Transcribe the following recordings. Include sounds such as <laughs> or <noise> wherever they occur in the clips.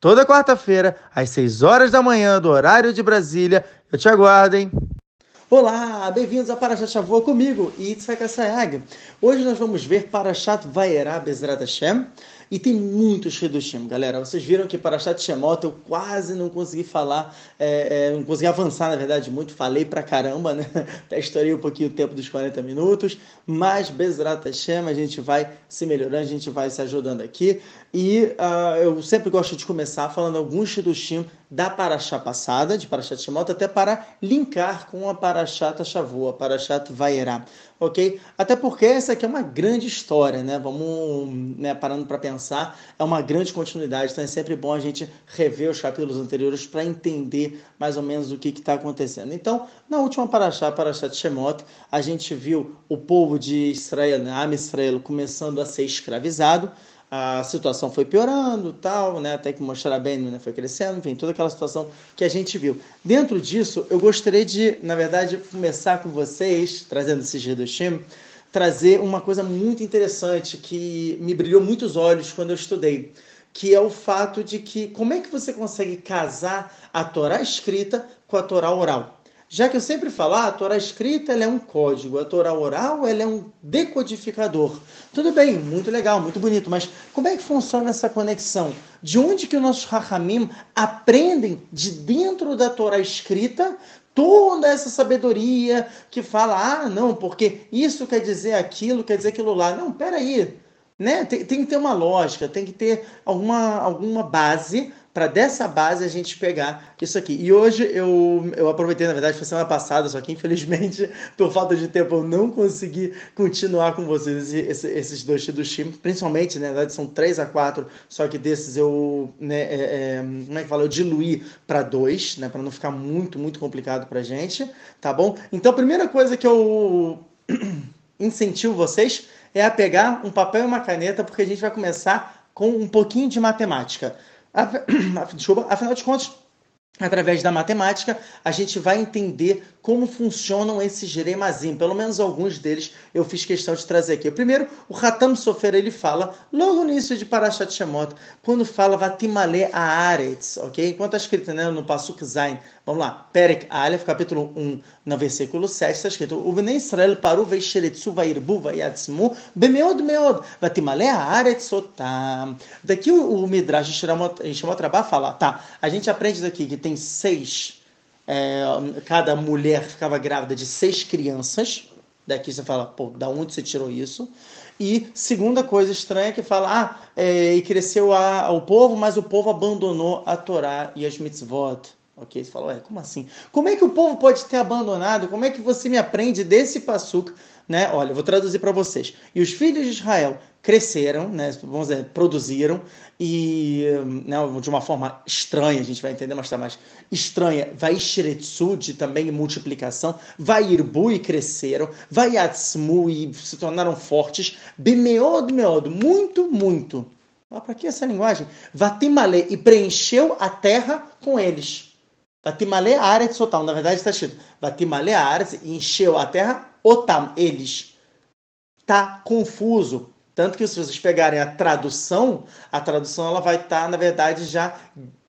Toda quarta-feira, às 6 horas da manhã, do horário de Brasília. Eu te aguardo, hein? Olá, bem-vindos a Parashat Shavuot comigo, Yitzhak Asayag. Hoje nós vamos ver Parashat Vaierá Bezrat Hashem, e tem muitos Hidushim, galera. Vocês viram que para Chat Shemot eu quase não consegui falar, é, é, não consegui avançar, na verdade, muito. Falei pra caramba, né? <laughs> Até estourei um pouquinho o tempo dos 40 minutos. Mas Bezrat Hashem, a gente vai se melhorando, a gente vai se ajudando aqui. E uh, eu sempre gosto de começar falando alguns Hidushim da Paraxá passada, de Parashat Shemot, até para linkar com a Parashat Shavu, a Parashat Vaierá, ok? Até porque essa aqui é uma grande história, né? Vamos né, parando para pensar, é uma grande continuidade, então é sempre bom a gente rever os capítulos anteriores para entender mais ou menos o que está acontecendo. Então, na última Parashat, Parashat Shemot, a gente viu o povo de Israel, né, Am Israel, começando a ser escravizado, a situação foi piorando, tal, né, até que mostrar bem, né, foi crescendo, enfim, toda aquela situação que a gente viu. Dentro disso, eu gostaria de, na verdade, começar com vocês, trazendo esse Hidushim, trazer uma coisa muito interessante que me brilhou muitos olhos quando eu estudei, que é o fato de que como é que você consegue casar a Torá escrita com a Torá oral? Já que eu sempre falo, ah, a Torá escrita ela é um código, a Torá oral ela é um decodificador. Tudo bem, muito legal, muito bonito, mas como é que funciona essa conexão? De onde que os nossos Rahamim aprendem de dentro da Torá escrita toda essa sabedoria que fala, ah, não, porque isso quer dizer aquilo, quer dizer aquilo lá. Não, peraí, né? Tem, tem que ter uma lógica, tem que ter alguma, alguma base para dessa base a gente pegar isso aqui. E hoje eu, eu aproveitei, na verdade, foi semana passada, só que infelizmente, <laughs> por falta de tempo, eu não consegui continuar com vocês esse, esses dois times, principalmente, né, na verdade, são três a quatro, só que desses eu, né, é, é, como é que fala? Eu diluí para dois, né, para não ficar muito, muito complicado para gente, tá bom? Então, a primeira coisa que eu <clears throat> incentivo vocês é a pegar um papel e uma caneta, porque a gente vai começar com um pouquinho de matemática. <clears throat> Desculpa, afinal de contas, através da matemática, a gente vai entender como funcionam esses remazim. Pelo menos alguns deles eu fiz questão de trazer aqui. Primeiro, o Hatam Sofer ele fala, logo no início de Parashat Shemot, quando fala Vatimale Aaretz, ok? Enquanto está escrito né, no Pasuk Zain, vamos lá, Perek Aleph, capítulo 1, no versículo 7, está escrito, O Bnei Israel paru veisheretsu vairbu vayatzmu bemeod meod Vatimale Aaretz otam. Daqui o, o Midrash em Shemot Rabá fala, tá, a gente aprende daqui que tem seis é, cada mulher ficava grávida de seis crianças. Daqui você fala, pô, da onde você tirou isso? E segunda coisa estranha é que fala, ah, é, e cresceu a, o povo, mas o povo abandonou a Torá e as mitzvot. Ok? Você fala, ué, como assim? Como é que o povo pode ter abandonado? Como é que você me aprende desse passuco? Né? Olha, vou traduzir para vocês. E os filhos de Israel cresceram, né, vamos dizer, produziram, e né, de uma forma estranha, a gente vai entender mais tarde, mais estranha, vai shiretsu, de também multiplicação, vai irbu e cresceram, vai yatsmu e se tornaram fortes, bimeod meod, muito, muito. Para que essa linguagem? Vatimale, e preencheu a terra com eles. Vatimale aretz otam, na verdade está escrito, Vatimale aretz, encheu a terra otam, eles. Tá confuso, tanto que se vocês pegarem a tradução, a tradução ela vai estar, tá, na verdade, já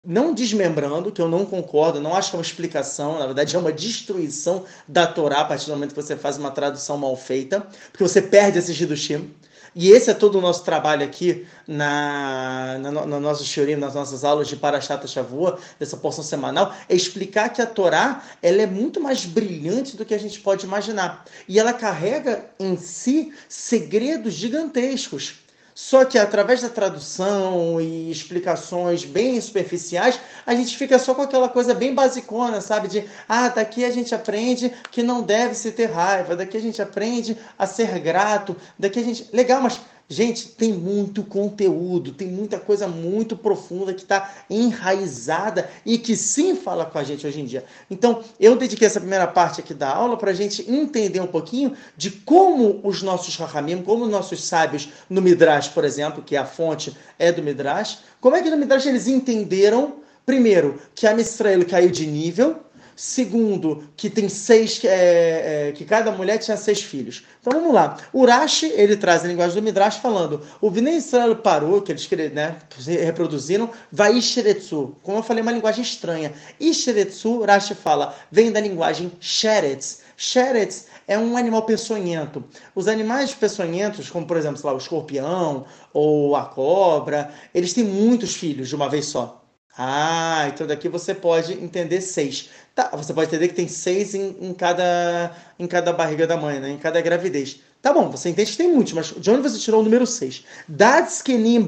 não desmembrando, que eu não concordo, não acho que é uma explicação, na verdade é uma destruição da Torá a partir do momento que você faz uma tradução mal feita, porque você perde esse Hidushim. E esse é todo o nosso trabalho aqui na, na, no nosso shiurim, nas nossas aulas de Parashat Shavua, dessa porção semanal, é explicar que a Torá ela é muito mais brilhante do que a gente pode imaginar. E ela carrega em si segredos gigantescos. Só que através da tradução e explicações bem superficiais, a gente fica só com aquela coisa bem basicona, sabe? De, ah, daqui a gente aprende que não deve se ter raiva, daqui a gente aprende a ser grato, daqui a gente. Legal, mas Gente, tem muito conteúdo, tem muita coisa muito profunda que está enraizada e que sim fala com a gente hoje em dia. Então, eu dediquei essa primeira parte aqui da aula para a gente entender um pouquinho de como os nossos Rahamim, como os nossos sábios no Midrash, por exemplo, que é a fonte é do Midrash, como é que no Midrash eles entenderam, primeiro, que a Mistrael caiu de nível, Segundo, que tem seis, é, é, que cada mulher tinha seis filhos. Então vamos lá. Urashi, ele traz a linguagem do Midrash falando, o Vinei Israel parou, que eles né, reproduziram, vai Ishiretsu. Como eu falei, uma linguagem estranha. Ishiretsu, Urashi fala, vem da linguagem Sheretz. Sheretz é um animal peçonhento. Os animais peçonhentos, como por exemplo, lá, o escorpião ou a cobra, eles têm muitos filhos de uma vez só. Ah, então daqui você pode entender seis. Tá, você pode entender que tem seis em, em, cada, em cada barriga da mãe, né? em cada gravidez. Tá bom, você entende que tem muitos, mas de onde você tirou o número 6? Dadskenim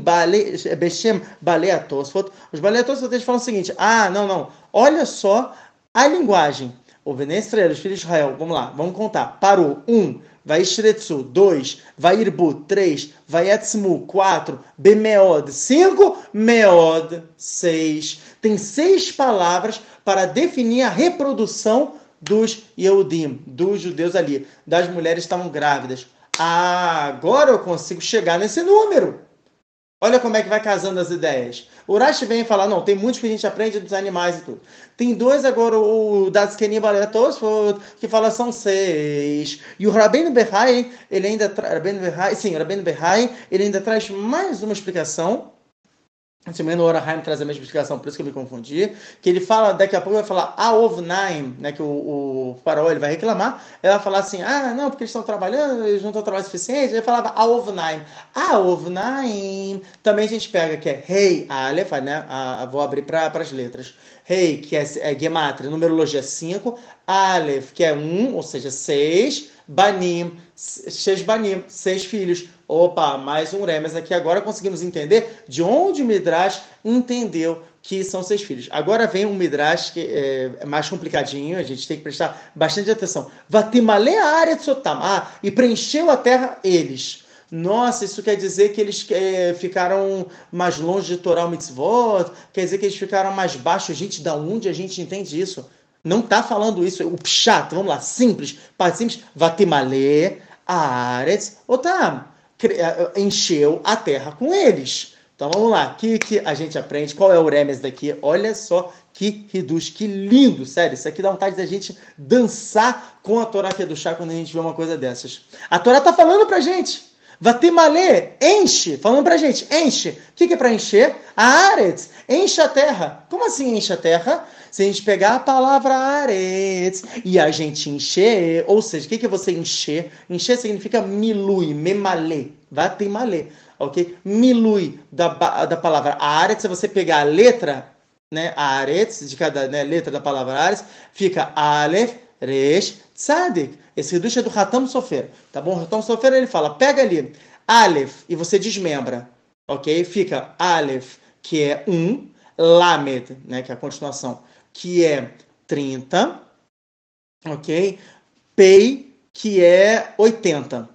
Beshem Baleatosfot. Os Baleatosfot falam o seguinte: ah, não, não, olha só a linguagem. O Venestra, os filhos de Israel, vamos lá, vamos contar. Parou, um. Vaishretsu, 2, Vairbu, 3, Vayetzmu, 4, Bemeod, 5, Meod, 6. Tem seis palavras para definir a reprodução dos Yehudim, dos judeus ali. Das mulheres estavam grávidas. Ah, agora eu consigo chegar nesse número. Olha como é que vai casando as ideias. O Urashi vem falar, não, tem muitos que a gente aprende dos animais e tudo. Tem dois agora, o Datskenim Baletos, que fala são seis. E o Rabbeinu Behai, ele ainda traz, sim, o Rabbeinu Behai, ele ainda traz mais uma explicação também no Oraheim traz a mesma explicação, por isso que eu me confundi. Que ele fala, daqui a pouco vai falar Aovnaim, né? Que o, o ele vai reclamar. Ele vai falar assim: ah, não, porque eles estão trabalhando, eles não estão trabalhando o suficiente. Ele falava Aovnaim. Aovnaim. Também a gente pega que é Rei Aleph, né? A, a, vou abrir para as letras. Rei, que é, é Gematria, numerologia 5. Aleph, que é 1, um, ou seja, 6. Banim, seis Banim, seis filhos. Opa, mais um Remes aqui. Agora conseguimos entender de onde o Midrash entendeu que são seis filhos. Agora vem um Midrash que é mais complicadinho, a gente tem que prestar bastante atenção. Vatimale Aretzotam. Ah, e preencheu a terra eles. Nossa, isso quer dizer que eles é, ficaram mais longe de Torah Mitzvot? Quer dizer que eles ficaram mais baixos? Gente, da onde a gente entende isso? Não está falando isso. O pshat, vamos lá, simples. Parte simples. Vatimale Aretz Otam encheu a terra com eles. Então vamos lá, o que, que a gente aprende? Qual é o Remes daqui? Olha só que reduz, que lindo, sério. Isso aqui dá vontade da gente dançar com a Torá chá quando a gente vê uma coisa dessas. A Torá tá falando pra gente. Vatimale, enche, falando pra gente, enche. O que, que é para encher? A Aretz, enche a terra. Como assim enche a terra? Se a gente pegar a palavra Aretz e a gente encher, ou seja, o que, que é você encher? Encher significa milui, memale, vatimale, ok? Milui da, da palavra Aretz, se você pegar a letra, né, Aretz, de cada né, letra da palavra Aretz, fica Aleph, Resh, Tzadik. Esse reduto é do Ratam Sofer, tá bom? Ratam Sofer ele fala, pega ali Aleph e você desmembra, ok? Fica Aleph, que é um, Lamed, né, que é a continuação, que é 30, ok? Pei, que é 80.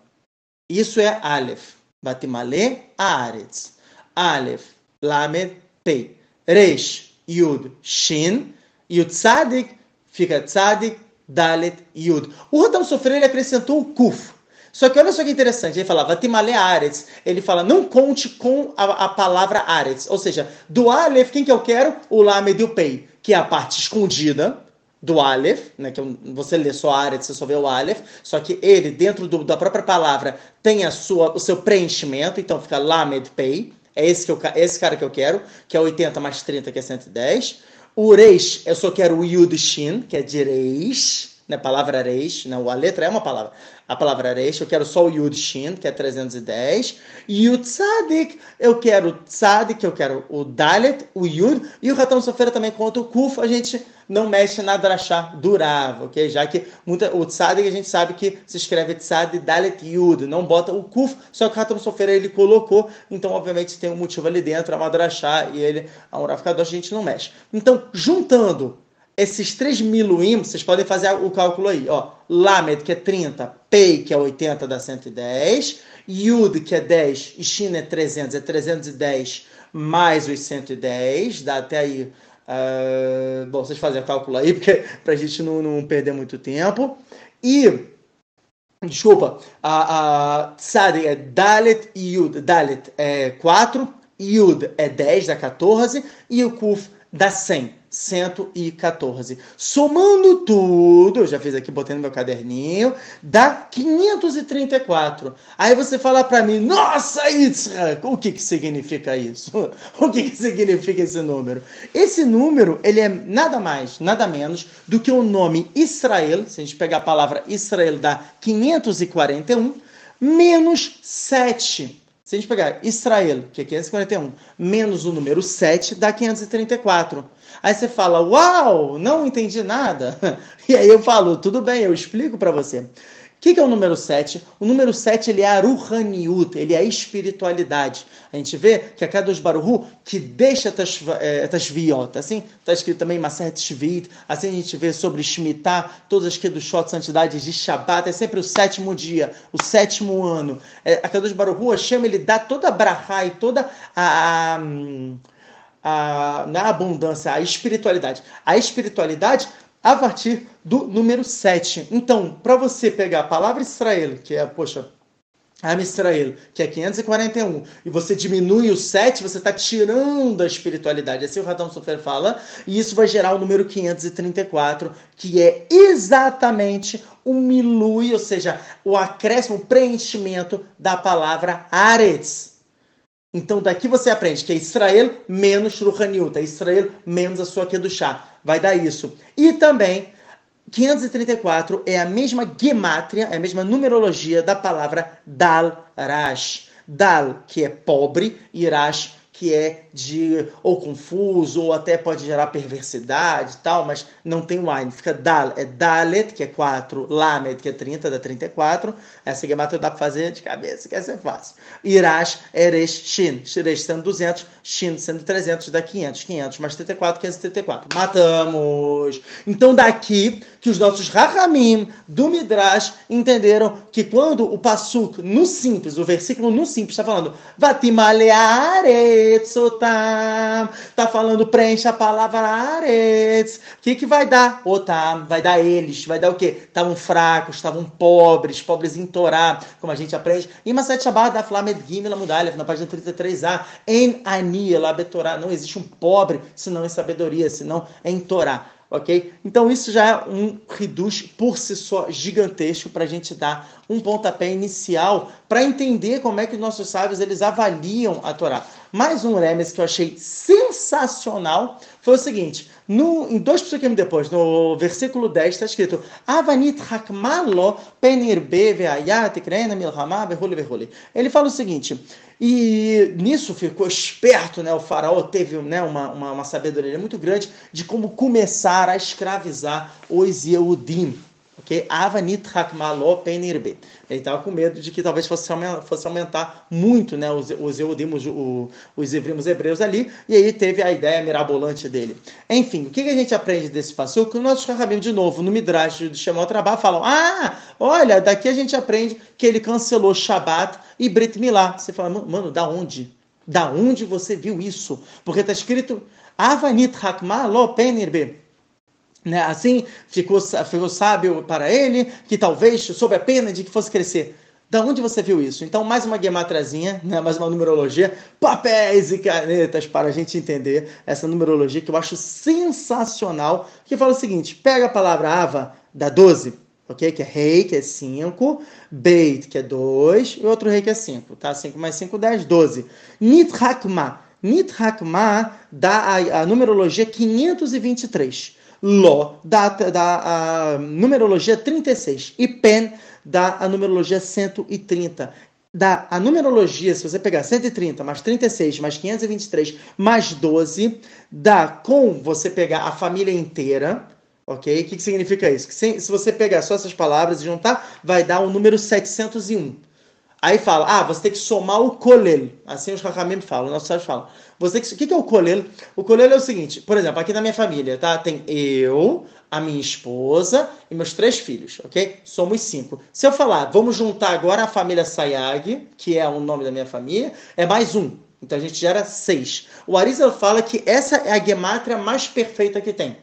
Isso é Aleph. Batimale, Aretz. Aleph, Lamed, Pei. Resh, Yud, Shin. E o Tzadik fica Tzadik, Dalet, Yud. O Rotam Sofrer ele acrescentou o Kuf. Só que olha só que interessante, ele fala Vatimale Aretz. Ele fala, não conte com a, a palavra Aretz. Ou seja, do Aleph, quem que eu quero? O Lamed e o Pei, que é a parte escondida do Aleph, né, que você lê só Aretz, você só vê o Aleph, só que ele, dentro do, da própria palavra, tem a sua, o seu preenchimento, então fica Lamed Pei. É esse, que eu, é esse cara que eu quero, que é 80 mais 30, que é 110. O Reish, eu só quero o Yud Shin, que é de Reish, né? Palavra Reish, né? A letra é uma palavra. A palavra Reish, eu quero só o Yud Shin, que é 310. E o Tzadik, eu quero o Tzadik, eu quero o Dalet, o Yud. E o Ratão Sofera também conta o Kuf, a gente não mexe na drachá durava, ok? Já que muita, o tzadik a gente sabe que se escreve tzad dalet yud, não bota o kuf, só que o Hatam Sofer ele colocou, então obviamente tem um motivo ali dentro, é uma e ele, a Urav Kadosh a gente não mexe. Então, juntando esses três miluim, vocês podem fazer o cálculo aí, ó. Lamed, que é 30, Pei, que é 80, dá 110, Yud, que é 10, e Shin é 300, é 310 mais os 110, dá até aí. Uh, bom, vocês fazem o cálculo aí, <laughs> porque para a gente não, não perder muito tempo. E Desculpa, a, a Tzadi é Dalet e Yud. Dalet é 4, Yud é 10, dá 14, e o Kuf dá 100. 114. Somando tudo, eu já fiz aqui, botei no meu caderninho, dá 534. Aí você fala para mim, nossa, Yitzhak, o que, que significa isso? <laughs> O que, que significa esse número? Esse número, ele é nada mais, nada menos do que o nome Israel, se a gente pegar a palavra Israel, dá 541, menos 7. Se a gente pegar Israel, que é 541, menos o número 7, dá 534. Aí você fala, uau, não entendi nada. <laughs> E aí eu falo, tudo bem, eu explico para você. O que, que, é o número 7? O número 7 ele é Aruhaniut, ele é a espiritualidade. A gente vê que a Kadosh Baruhu, que deixa Tashviot, é, assim, está escrito também Maset Shvit, assim a gente vê sobre Shemitah, todas as Kedushot, santidades de Shabbat, é sempre o sétimo dia, o sétimo ano. É, a Kadosh Baruhu, Hashem, ele dá toda a brahá e toda a, a a, na abundância, a espiritualidade. A espiritualidade a partir do número 7. Então, para você pegar a palavra Israel, que é, poxa, Am Israel, que é 541, e você diminui o 7, você está tirando a espiritualidade. Assim o Radão Sofer fala, e isso vai gerar o número 534, que é exatamente o milui, ou seja, o acréscimo, o preenchimento da palavra Aretz. Então daqui você aprende que é Israel menos Ruhaniut, é Israel menos a sua Kedushá. Vai dar isso. E também 534 é a mesma gemátria, é a mesma numerologia da palavra Dal Rash. Dal, que é pobre, e Rash, que é de ou confuso, ou até pode gerar perversidade e tal, mas não tem o. Fica Dal, é Dalet, que é 4, Lamed, que é 30, dá 34. Essa gematria dá para fazer de cabeça, que essa é fácil. Irash, Eresh, Shin. Eresh sendo 200, Shin sendo 300, dá 500. 500 mais 34, 534. Matamos! Então daqui que os nossos Rahamim do Midrash entenderam que quando o Passuk no simples, o versículo no simples está falando Vatimaleare Aretzotam. Tá falando preencha a palavra Aretz. O que, que vai dar? Otam, vai dar eles. Vai dar o quê? Estavam fracos, estavam pobres, pobres em Torá, como a gente aprende. E Maset Shabbat da Flamed Gimel Amudalev, na página 33a. En Ani, Betorá. Não existe um pobre senão em sabedoria, senão em Torá ok? Então isso já é um reduz por si só gigantesco para a gente dar um pontapé inicial para entender como é que nossos sábios eles avaliam a Torá. Mais um remes que eu achei sensacional foi o seguinte: no, em dois psukim depois, no versículo 10, está escrito: Avanit hakmalo penirbe veayat krena milhama behuli behuli. Ele fala o seguinte, e nisso ficou esperto, né? O faraó teve né, uma, uma, uma sabedoria muito grande de como começar a escravizar os Yehudim ok? Avanit Hakmaló Penirbe. Ele estava com medo de que talvez fosse aumentar, fosse aumentar muito né, os, os Eudim, os hebreus, hebreus ali, e aí teve a ideia mirabolante dele. Enfim, o que, que a gente aprende desse passo? Que o nosso Rahabim, de novo, no Midrash do Shemot Trabalho, falam: ah, olha, daqui a gente aprende que ele cancelou Shabat e Brit Milá. Você fala, mano, da onde? Da onde você viu isso? Porque está escrito Avanit Hakmaló Penirbe. Né? Assim ficou, ficou sábio para ele, que talvez soube a pena de que fosse crescer. Da onde você viu isso? Então, mais uma gematrazinha, né? mais uma numerologia, papéis e canetas para a gente entender essa numerologia que eu acho sensacional, que fala o seguinte, pega a palavra Ava, da 12, ok? Que é rei, que é 5, Beit, que é 2, e outro rei que é 5, tá? 5 mais 5, 10, 12. Nithakma, Nithakma dá a, a numerologia 523. Ló dá, dá a numerologia 36 e Pen dá a numerologia 130. Dá a numerologia, se você pegar 130 mais 36 mais 523 mais 12, dá com você pegar a família inteira, ok? O que, que significa isso? Que se, se você pegar só essas palavras e juntar, vai dar o número 701. Aí fala, ah, você tem que somar o colel. Assim os Hakamim falam, nossos sábios falam. Você que, o que é o colel? O colel é o seguinte, por exemplo, aqui na minha família, tá? Tem eu, a minha esposa e meus três filhos, ok? Somos cinco. Se eu falar, vamos juntar agora a família Sayag, que é o nome da minha família, é mais um. Então a gente gera seis. O Arizal fala que essa é a gemátria mais perfeita que tem.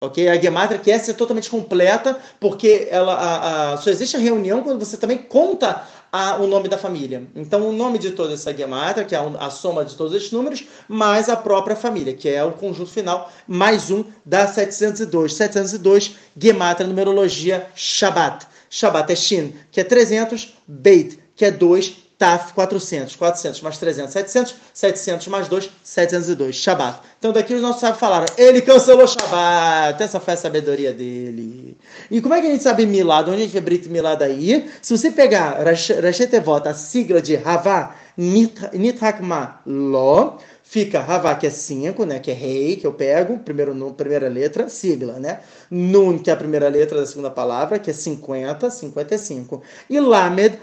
Ok? A gematria que essa é totalmente completa, porque ela a, a, só existe a reunião quando você também conta a, o nome da família. Então, o nome de toda essa gematria, que é a, soma de todos esses números, mais a própria família, que é o conjunto final, mais um da 702. 702, gematria, numerologia, Shabbat. Shabbat é Shin, que é 300, Beit, que é 2, Taf 400, 400 mais 300, 700, 700 mais 2, 702, Shabat. Então daqui os nossos sábios falaram, ele cancelou Shabat, essa foi a sabedoria dele. E como é que a gente sabe Milad? Onde a gente vê Brit Milad aí? Se você pegar Rashetevot, a sigla de Havá, Nithakma Lo, fica Havá, que é 5, né, que é rei, que eu pego, primeiro, primeira letra, sigla, né? Nun, que é a primeira letra da segunda palavra, que é 50, 55. E Lamed,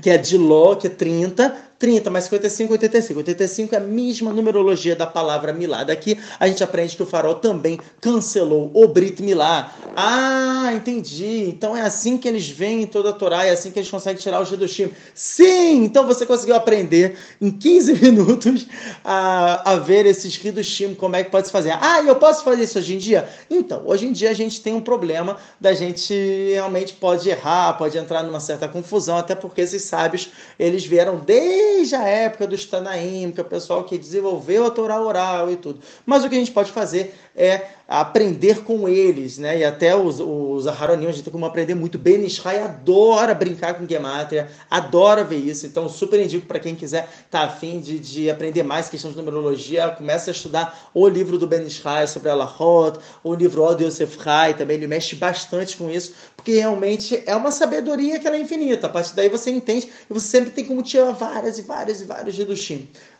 que é de Ló, que é 30, 30 mais 55, 85. 85 é a mesma numerologia da palavra Milá. Daqui a gente aprende que o farol também cancelou o Brit Milá. Ah, entendi. Então é assim que eles veem em toda a Torá, é assim que eles conseguem tirar o Jedushim. Sim! Então você conseguiu aprender em 15 <laughs> minutos a, a ver esses Hidushim, como é que pode se fazer. Ah, eu posso fazer isso hoje em dia? Então, hoje em dia a gente tem um problema da gente realmente pode errar, pode entrar numa certa confusão, até porque esses sábios, eles vieram desde desde a época dos Tanaim, que é o pessoal que desenvolveu a Torá oral e tudo. Mas o que a gente pode fazer é aprender com eles, né? E até os, os Aharonim, a gente tem como aprender muito. Ben Ishai adora brincar com Gematria, adora ver isso. Então, super indico para quem quiser estar tá afim de, de aprender mais questões de numerologia, comece a estudar o livro do Ben Ishai sobre Alahot, o livro Od Yosef Hai, também ele mexe bastante com isso, porque realmente é uma sabedoria que ela é infinita. A partir daí você entende e você sempre tem como tirar várias e várias e vários de.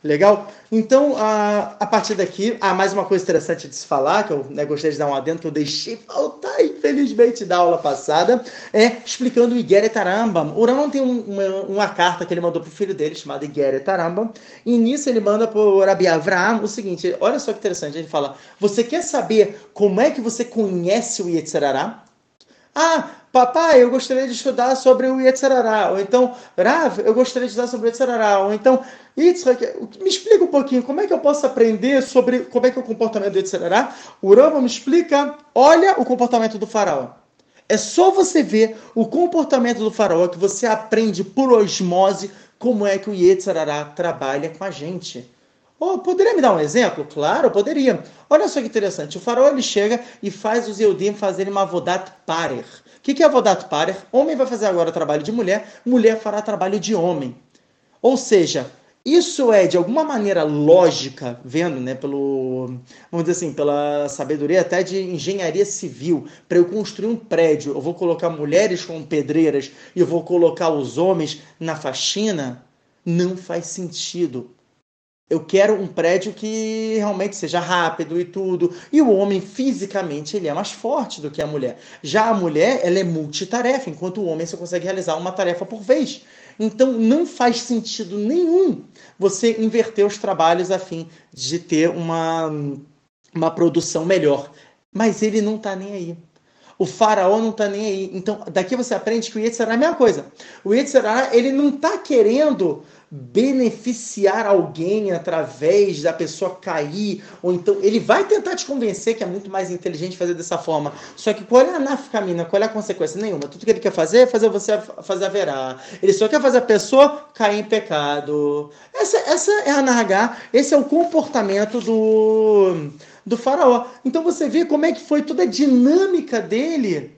Legal? Então, a, a partir daqui, há mais uma coisa interessante de se falar, que eu né, gostaria de dar um adendo, que eu deixei faltar, infelizmente, da aula passada, é explicando o Igeret Arambam. O Rambam tem um, uma, uma, carta que ele mandou para o filho dele, chamada Igeret Arambam, e nisso ele manda para o Rabi Avram o seguinte, olha só que interessante, ele fala, você quer saber como é que você conhece o Yetzirará? Ah, papai, eu gostaria de estudar sobre o Yetzirará. Ou então, Rav, eu gostaria de estudar sobre o Yetzirará. Ou então, Yitzhak, me explica um pouquinho, como é que eu posso aprender sobre como é que é o comportamento do Yetzirará? O me explica, olha o comportamento do faraó. É só você ver o comportamento do faraó que você aprende por osmose como é que o Yetzirará trabalha com a gente. Oh, poderia me dar um exemplo? Claro, poderia. Olha só que interessante. O faraó ele chega e faz os Eudim fazerem uma vodat parer. O que, que é vodat parer? Homem vai fazer agora trabalho de mulher, mulher fará trabalho de homem. Ou seja, isso é de alguma maneira lógica, vendo, né, pelo, vamos dizer assim, pela sabedoria até de engenharia civil. Para eu construir um prédio, eu vou colocar mulheres como pedreiras e eu vou colocar os homens na faxina? Não faz sentido. Eu quero um prédio que realmente seja rápido e tudo. E o homem, fisicamente, ele é mais forte do que a mulher. Já a mulher, ela é multitarefa, enquanto o homem só consegue realizar uma tarefa por vez. Então, não faz sentido nenhum você inverter os trabalhos a fim de ter uma, uma produção melhor. Mas ele não está nem aí. O faraó não está nem aí. Então, daqui você aprende que o Yetzirah é a mesma coisa. O Yetzirah, ele não está querendo beneficiar alguém através da pessoa cair, ou então ele vai tentar te convencer que é muito mais inteligente fazer dessa forma. Só que qual é a nafcamina, qual é a consequência? Nenhuma. Tudo que ele quer fazer é fazer você fazer haverá. Ele só quer fazer a pessoa cair em pecado. Essa, essa é a nargar, esse é o comportamento do, do faraó. Então você vê como é que foi toda a dinâmica dele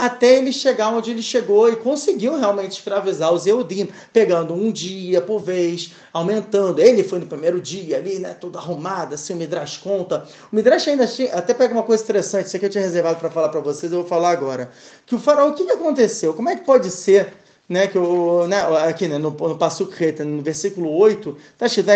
até ele chegar onde ele chegou e conseguiu realmente escravizar os Eudim, pegando um dia por vez, aumentando. Ele foi no primeiro dia ali, né, tudo arrumado, assim, o Midrash conta. O Midrash ainda até pega uma coisa interessante, isso aqui eu tinha reservado para falar para vocês, eu vou falar agora. Que o faraó, o que aconteceu? Como é que pode ser né, que o, né, aqui né, no, no Passuk no versículo 8, está escrito,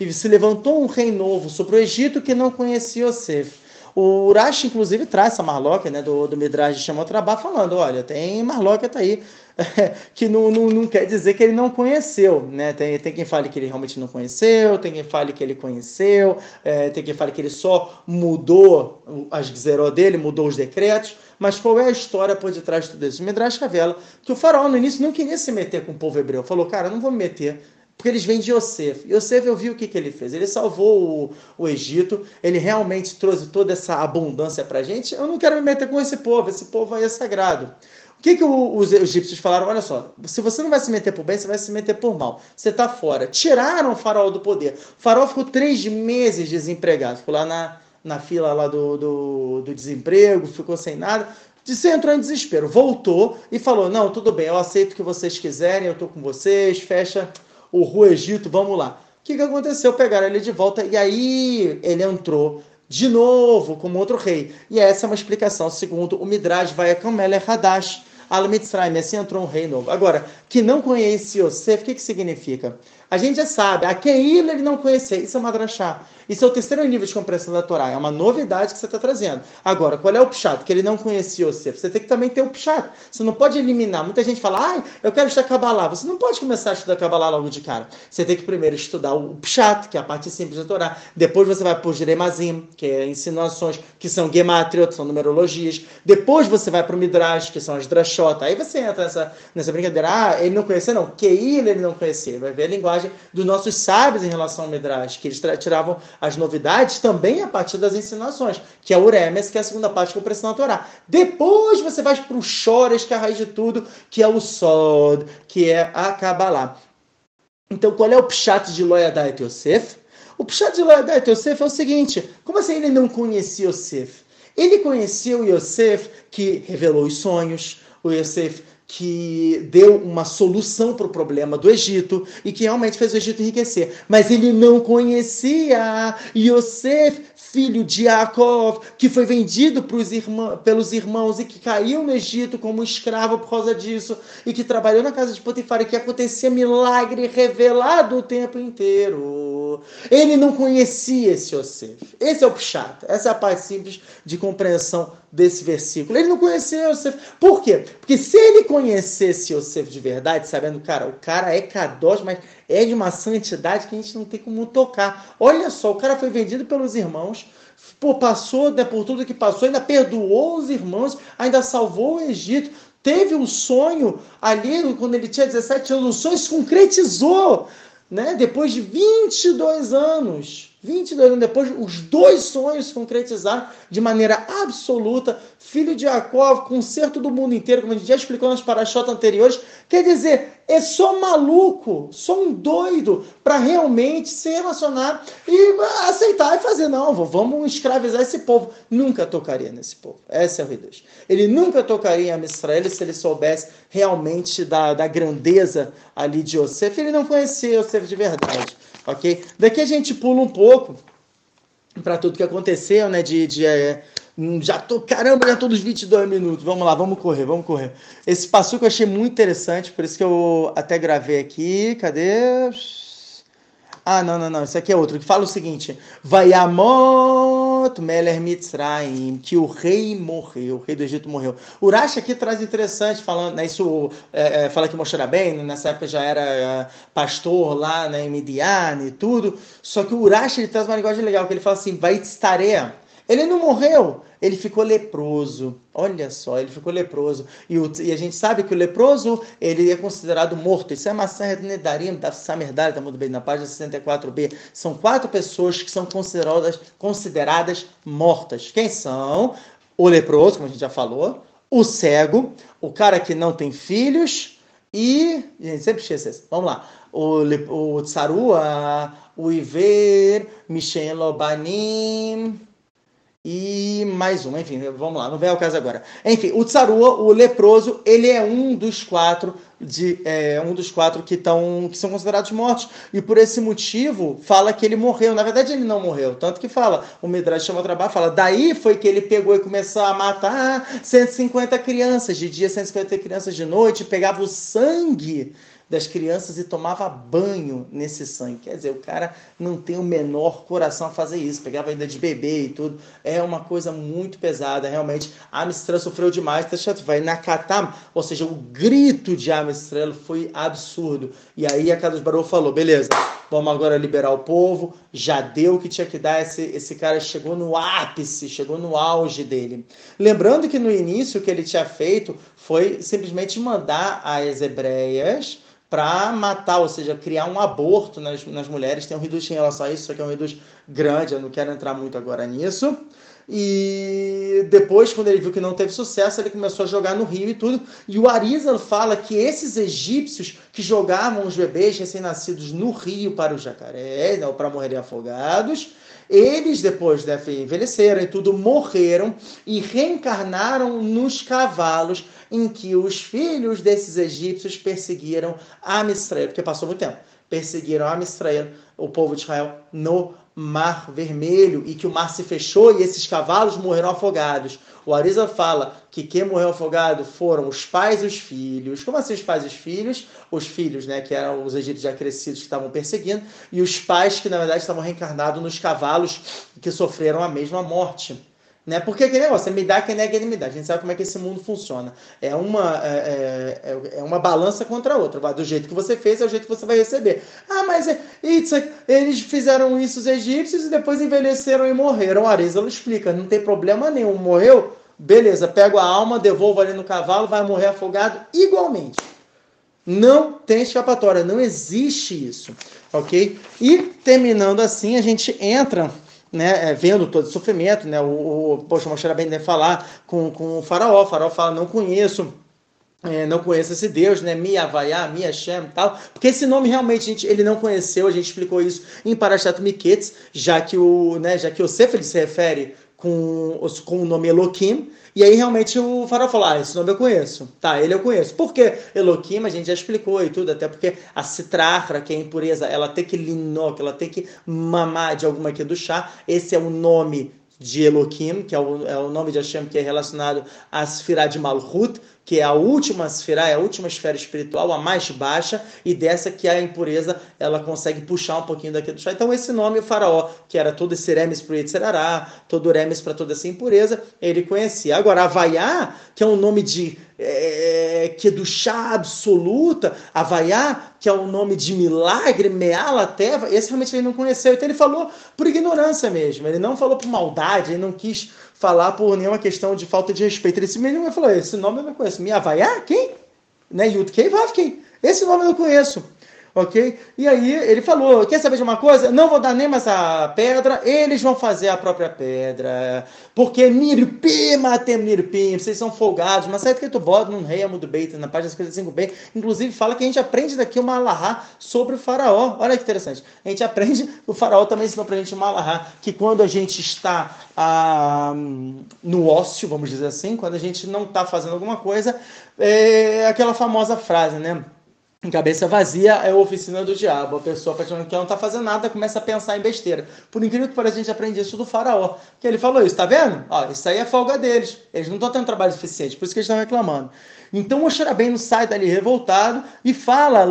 e se levantou um rei novo sobre o Egito que não conhecia Yosef. O Urash, inclusive, traz essa marloca né, do, do Midrash de Shemot Rabá, falando, olha, tem marloca tá aí, <laughs> que não, não, não, quer dizer que ele não conheceu, né? Tem, tem quem fale que ele realmente não conheceu, tem quem fale que ele conheceu, é, tem quem fale que ele só mudou as zeró dele, mudou os decretos, mas qual é a história por detrás de tudo isso? Midrash revela que o faraó no início não queria se meter com o povo hebreu, falou, cara, não vou me meter, porque eles vêm de Yosef. Yosef, eu vi o que, que ele fez. Ele salvou o, o Egito, ele realmente trouxe toda essa abundância para a gente. Eu não quero me meter com esse povo, esse povo aí é sagrado. O que, que os egípcios falaram? Olha só, se você não vai se meter por bem, você vai se meter por mal. Você está fora. Tiraram o faraó do poder. O faraó ficou três meses desempregado. Ficou lá na, na fila lá do, do, do desemprego, ficou sem nada. Você entrou em desespero. Voltou e falou: Não, tudo bem, eu aceito o que vocês quiserem, eu estou com vocês, fecha o Rua Egito, vamos lá. O que, que aconteceu? Pegaram ele de volta e aí ele entrou de novo como outro rei. E essa é uma explicação, segundo o Midrash vai a Melech Hadash, Al Mitzrayim, assim entrou um rei novo. Agora, que não conhece Yosef, o que, que significa? A gente já sabe, a Keila ele não conhecer, isso é uma drachá. Isso é o terceiro nível de compreensão da Torá, é uma novidade que você está trazendo. Agora, qual é o pshat? Que ele não conhecia Yosef. Você tem que também ter o pshat. Você não pode eliminar. Muita gente fala, ah, eu quero estudar Kabbalah. Você não pode começar a estudar Kabbalah logo de cara. Você tem que primeiro estudar o pshat, que é a parte simples da Torá. Depois você vai para o Jeremazim, que é ensinações que são gematriot, são numerologias. Depois você vai para o Midrash, que são as drashot. Aí você entra nessa, nessa brincadeira. Ah, ele não conhecia, não. Keila ele não conhecia. Vai ver a linguagem linguagem dos nossos sábios em relação ao Midrash, que eles tiravam as novidades também a partir das ensinações, que é o Uremes, que é a segunda parte que eu preciso na Torá. Depois você vai para o Chores, que é a raiz de tudo, que é o Sod, que é a Kabbalah. Então, qual é o pshat de Loyadai Yosef? O pshat de Loyadai Yosef é o seguinte, como assim ele não conhecia Yosef? Ele conheceu Yosef, que revelou os sonhos, o Yosef que deu uma solução para o problema do Egito e que realmente fez o Egito enriquecer. Mas ele não conhecia Yosef, filho de Yaakov, que foi vendido irmão, pelos irmãos e que caiu no Egito como escravo por causa disso e que trabalhou na casa de Potifar e que acontecia milagre revelado o tempo inteiro. Ele não conhecia esse Yosef. Esse é o Pshat. Essa é a parte simples de compreensão desse versículo. Ele não conhecia Yosef. Por quê? Porque se ele conhecesse Yosef de verdade, sabendo, cara, o cara é Kadosh, mas é de uma santidade que a gente não tem como tocar. Olha só, o cara foi vendido pelos irmãos, pô, passou né, por tudo que passou, ainda perdoou os irmãos, ainda salvou o Egito. Teve um sonho ali, quando ele tinha 17 anos, o sonho se concretizou, né? Depois de 22 anos. 22 anos depois, os dois sonhos se concretizaram de maneira absoluta. Filho de Jacó, concerto do mundo inteiro, como a gente já explicou nas parachotas anteriores. Quer dizer, é só maluco, só um doido para realmente se relacionar e aceitar e fazer. Não, vamos escravizar esse povo. Nunca tocaria nesse povo. Esse é o Deus. Ele nunca tocaria em Israel se ele soubesse realmente da, da grandeza ali de Yosef. Ele não conhecia Yosef de verdade ok? Daqui a gente pula um pouco para tudo que aconteceu, né? De, de é, hum, já tô, caramba, já tô nos 22 minutos. Vamos lá, vamos correr, vamos correr. Esse passo que eu achei muito interessante, por isso que eu até gravei aqui. Cadê? Ah, não, não, não. Isso aqui é outro. Que fala o seguinte: Vai amot meler mitzrayim, que o rei morreu, o rei do Egito morreu. Urash aqui traz interessante, falando, né, isso é, é, fala que Moshe bem, nessa época já era é, pastor lá né, em Midian e tudo. Só que o Urash ele traz uma linguagem legal, que ele fala assim: vai estareia. Ele não morreu, ele ficou leproso. Olha só, ele ficou leproso. E, o, e, a gente sabe que o leproso, ele é considerado morto. Isso é Massah Nedarim, da Samerdar, está muito bem, na página 64b. São quatro pessoas que são consideradas, consideradas mortas. Quem são? O leproso, como a gente já falou, o cego, o cara que não tem filhos e... Gente, sempre esquece. Vamos lá. O, o tsarua, o iver, Mishen Lobanim e mais um, enfim, vamos lá, não vem ao caso agora. Enfim, o tsarua, o leproso, ele é um dos quatro de é, um dos quatro que estão que são considerados mortos e por esse motivo fala que ele morreu. Na verdade ele não morreu, tanto que fala o Midrash chama o trabalho, fala daí foi que ele pegou e começou a matar 150 crianças de dia, 150 crianças de noite, pegava o sangue das crianças e tomava banho nesse sangue. Quer dizer, o cara não tem o menor coração a fazer isso, pegava ainda de bebê e tudo. É uma coisa muito pesada, realmente. A sofreu demais, vai na Katam, ou seja, o grito de Amistrel foi absurdo. E aí a Carlos Barô falou: beleza, vamos agora liberar o povo, já deu o que tinha que dar, esse, esse cara chegou no ápice, chegou no auge dele. Lembrando que no início o que ele tinha feito foi simplesmente mandar as hebreias para matar, ou seja, criar um aborto nas, nas mulheres. Tem um reduz em relação a isso, só que é um reduz grande, eu não quero entrar muito agora nisso. E depois, quando ele viu que não teve sucesso, ele começou a jogar no rio e tudo. E o Arizal fala que esses egípcios que jogavam os bebês recém-nascidos no rio para os jacarés, né, para morrerem afogados, eles, depois de envelheceram e tudo, morreram e reencarnaram nos cavalos em que os filhos desses egípcios perseguiram a Misrael, porque passou muito tempo, perseguiram a Misrael, o povo de Israel, no Mar Vermelho e que o mar se fechou e esses cavalos morreram afogados. O Arisa fala que quem morreu afogado foram os pais e os filhos. Como assim os pais e os filhos? Os filhos, né, que eram os egípcios já crescidos que estavam perseguindo, e os pais que na verdade estavam reencarnados nos cavalos que sofreram a mesma morte. Né? Porque aquele negócio, me dá quem nega ele me dá. A gente sabe como é que esse mundo funciona. É uma, é, é, é uma balança contra a outra. Do jeito que você fez, é o jeito que você vai receber. Ah, mas é, eles fizeram isso os egípcios e depois envelheceram e morreram. A Arizalo explica, não tem problema nenhum. Morreu, beleza, pego a alma, devolvo ali no cavalo, vai morrer afogado igualmente. Não tem escapatória, não existe isso, ok? E terminando assim, a gente entra né, é, vendo todo o sofrimento, né, o, o poxa, Moshe deve falar com, com o faraó, o faraó fala, não conheço, é, não conheço esse Deus, né, Mi Havaiá, Mi Hashem tal, porque esse nome realmente gente, ele não conheceu, a gente explicou isso em Parashat Miketz, já que o, né, já que o Sefer se refere com, com o nome Elohim, e aí realmente o farol falou: Ah, esse nome eu conheço. Tá, ele eu conheço. Por que Elohim? A gente já explicou e tudo, até porque a citrahra, que é impureza, ela tem que linok, ela tem que mamar de alguma aqui do chá. Esse é o nome de Elohim, que é o, é o nome de Hashem que é relacionado a Sfirah de Malhut, que é a última esfera, é a última esfera espiritual, a mais baixa, e dessa que a impureza ela consegue puxar um pouquinho daqui do chá. Então, esse nome, o faraó, que era todo esse remes para o Yitzharará, todo remes para toda essa impureza, ele conhecia. Agora, Havaiá, que é um nome de é, que é do chá absoluta, Havaiá, que é um nome de milagre, Meala Teva, esse realmente ele não conheceu. Então, ele falou por ignorância mesmo, ele não falou por maldade, ele não quis falar por nenhuma questão de falta de respeito. Ele se mesmo falou: esse nome eu não conheço. Me Havaiá? Quem? Né? Yud Kei Vav Esse nome eu não conheço ok? E aí ele falou: quer saber de uma coisa? Não vou dar nem mais a pedra, eles vão fazer a própria pedra. Porque nirpim, matem nirpim, vocês são folgados. Mas certo que tu bota num rei do beit, na página 55b, inclusive fala que a gente aprende daqui uma alahá sobre o faraó. Olha que interessante. A gente aprende, o faraó também ensinou pra gente uma alahá, que quando a gente está ah, no ócio, vamos dizer assim, quando a gente não está fazendo alguma coisa, é aquela famosa frase, né? Cabeça vazia é a oficina do diabo. A pessoa, do que não está fazendo nada, começa a pensar em besteira. Por incrível que pareça, a gente aprende isso do faraó. Que ele falou isso, tá vendo? Ó, isso aí é folga deles. Eles não estão tendo trabalho suficiente, por isso que eles estão reclamando. Então o Xarabeno sai dali revoltado e fala.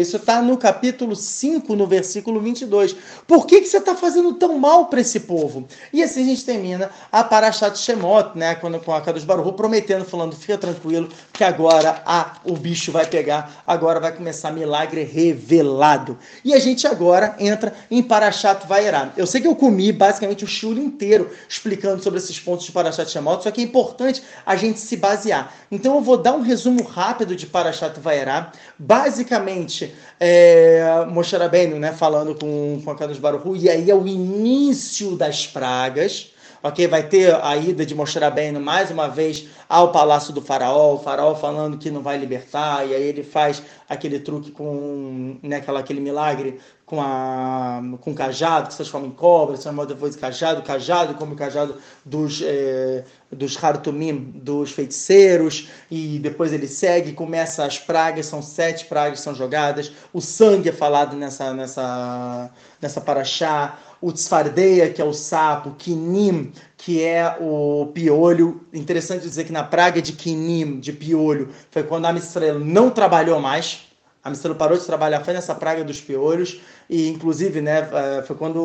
Isso está no capítulo 5, no versículo 22. Por que, que você está fazendo tão mal para esse povo? E assim a gente termina a Parashat Shemot, né? Quando, com a Kadosh Baruch prometendo, falando: fica tranquilo, que agora o bicho vai pegar, agora vai começar milagre revelado. E a gente agora entra em Parashat Vairá. Eu sei que eu comi basicamente o shiur inteiro explicando sobre esses pontos de Parashat Shemot, só que é importante a gente se basear. Então eu vou dar um resumo rápido de Parashat Vaerá. Basicamente, é, Moshe Rabbeinu, né, falando com, com a Kadosh Baruch e aí é o início das pragas, ok? Vai ter a ida de Moshe Rabbeinu mais uma vez ao palácio do faraó, o faraó falando que não vai libertar, e aí ele faz aquele truque com né, aquela, aquele milagre com, a, com cajado, que se transforma em cobra, se transforma depois de cajado, cajado como o cajado dos, é, dos Hartumim, dos feiticeiros, e depois ele segue, começa as pragas, são sete pragas são jogadas, o sangue é falado nessa, nessa, nessa paraxá, o tsfardeia, que é o sapo, kinim, que é o piolho. Interessante dizer que na praga de kinim, de piolho, foi quando a Mistrela não trabalhou mais. A Mistrela parou de trabalhar, foi nessa praga dos piolhos. E, inclusive, né, é, foi quando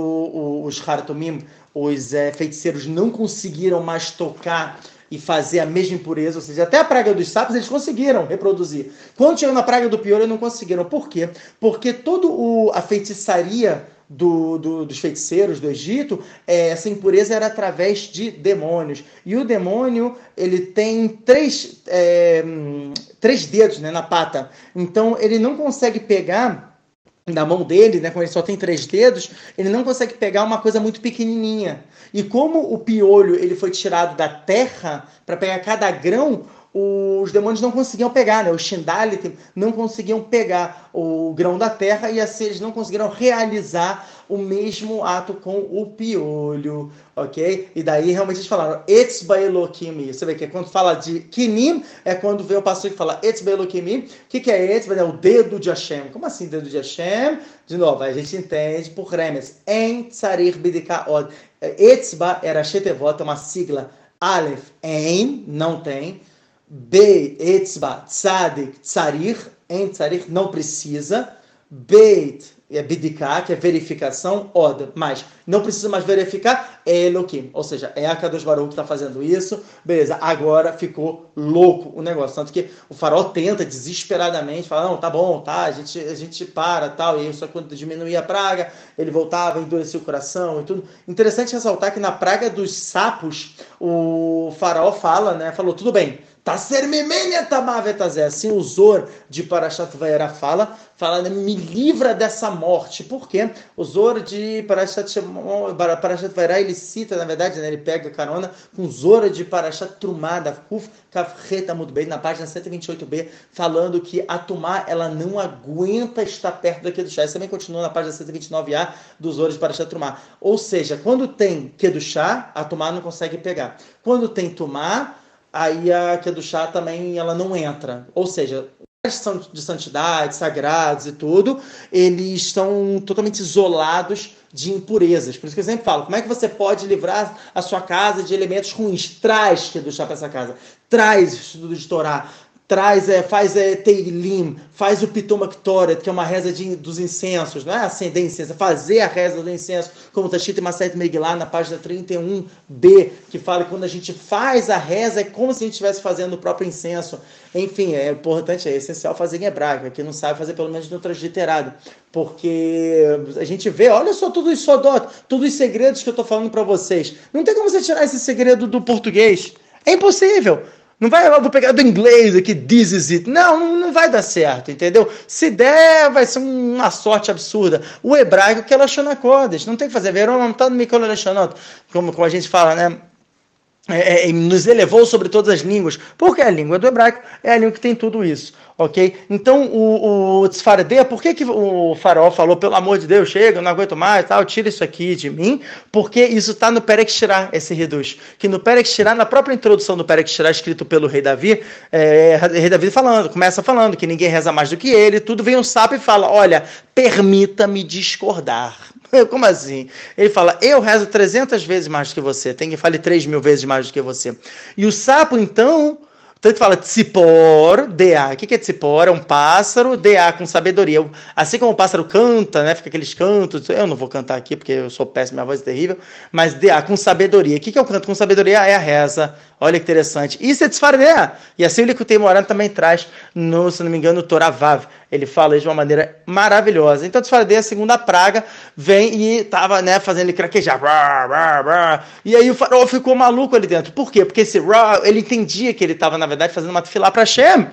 os Hartumim, os é, feiticeiros, não conseguiram mais tocar e fazer a mesma impureza, ou seja, até a praga dos sapos eles conseguiram reproduzir. Quando chegou na praga do piolho, não conseguiram. Por quê? Porque toda a feitiçaria do, do, dos feiticeiros do Egito, é, essa impureza era através de demônios. E o demônio, ele tem três, é, três dedos né, na pata. Então, ele não consegue pegar na mão dele, né, como ele só tem três dedos, ele não consegue pegar uma coisa muito pequenininha. E como o piolho ele foi tirado da terra para pegar cada grão, os demônios não conseguiam pegar, né? Os Shindalit não conseguiam pegar o grão da terra e assim eles não conseguiram realizar o mesmo ato com o piolho, ok? E daí realmente eles falaram Etzba Elohim. Você vê que quando fala de Kinim, é quando vem o pastor que fala Etzba Elohim. O que, que é Etzba? É o dedo de Hashem. Como assim dedo de Hashem? De novo, a gente entende por Remes. En Tsarir Bidika Od. Etzba era Shetevot, é uma sigla. Aleph, En, não tem. B, etzba, tzadik, tsarir, em tsarir, não precisa. Beit, é bidiká, que é verificação, od, mas não precisa mais verificar, é Elohim. Ou seja, é a Kadosh Baruch que está fazendo isso. Beleza, agora ficou louco o negócio. Tanto que o farol tenta desesperadamente, fala, não, tá bom, tá, a gente, a gente para, tal. E isso quando diminuía a praga, ele voltava, endurecia o coração e tudo. Interessante ressaltar que na praga dos sapos, o farol fala, né, falou, tudo bem, Tasser memenia tamavetazé. Assim o Zor de Parashat Vaera fala, fala, né, me livra dessa morte. Por quê? O Zor de Parashat, Parashat Vaera, ele cita, na verdade, né, ele pega carona com Zor de Parashat Trumá, da Kuf Kafreta muito bem, na página 128b, falando que a Tumá, ela não aguenta estar perto daquele chá. Isso também continua na página 129a do Zor de Parashat Trumá. Ou seja, quando tem chá, a Tumá não consegue pegar. Quando tem Tumá, aí a que do chá também ela não entra. Ou seja, de santidade, sagrados e tudo, eles estão totalmente isolados de impurezas. Por isso que eu sempre falo, como é que você pode livrar a sua casa de elementos ruins? Traz que do chá para essa casa. Traz estudo de Torá traz, é, faz é, Teilim, faz o Pitomactoret, que é uma reza de, dos incensos, não é acender incenso, é fazer a reza do incenso, como está escrito em Maset Megillah, na página 31b, que fala que quando a gente faz a reza é como se a gente estivesse fazendo o próprio incenso. Enfim, é importante, é essencial fazer em hebraico, que não sabe fazer pelo menos no transliterado, porque a gente vê, olha só tudo isso, todos os segredos que eu estou falando para vocês. Não tem como você tirar esse segredo do português. É impossível. Não vai, eu vou pegar do inglês aqui, this is it. Não, não vai dar certo, entendeu? Se der, vai ser uma sorte absurda. O hebraico que chama Kodesh, não tem que fazer. Verão não está no Mikol como, como a gente fala, né? É, é, nos elevou sobre todas as línguas, porque a língua do hebraico é a língua que tem tudo isso, ok? Então, o, o Tzfaredeia, por que, que o faraó falou, pelo amor de Deus, chega, não aguento mais, tal, tira isso aqui de mim, porque isso está no Perek Shirah, esse reduz, que no Perek Shirah, na própria introdução do Perek Shirah, escrito pelo rei Davi, é, rei Davi falando, começa falando que ninguém reza mais do que ele, tudo vem um sapo e fala, olha, permita-me discordar, <laughs> Como assim? Ele fala, eu rezo 300 vezes mais do que você. Tem que falar 3 mil vezes mais do que você. E o sapo, então, tanto fala tzipor, DA. O que é tzipor? É um pássaro, DA com sabedoria. Assim como o pássaro canta, né? Fica aqueles cantos. Eu não vou cantar aqui porque eu sou péssimo, minha voz é terrível. Mas DA com sabedoria. O que é o canto com sabedoria? É a reza. Olha que interessante. Isso é tzfardeia. E assim o Likutei Moran também traz, no, se não me engano, o Toravav. Ele fala de uma maneira maravilhosa. Então, tzfardeia, a segunda praga, vem e tava, né, fazendo ele craquejar. E aí o farol ficou maluco ali dentro. Por quê? Porque esse ele entendia que ele estava, na verdade, fazendo uma tefilá para Shem.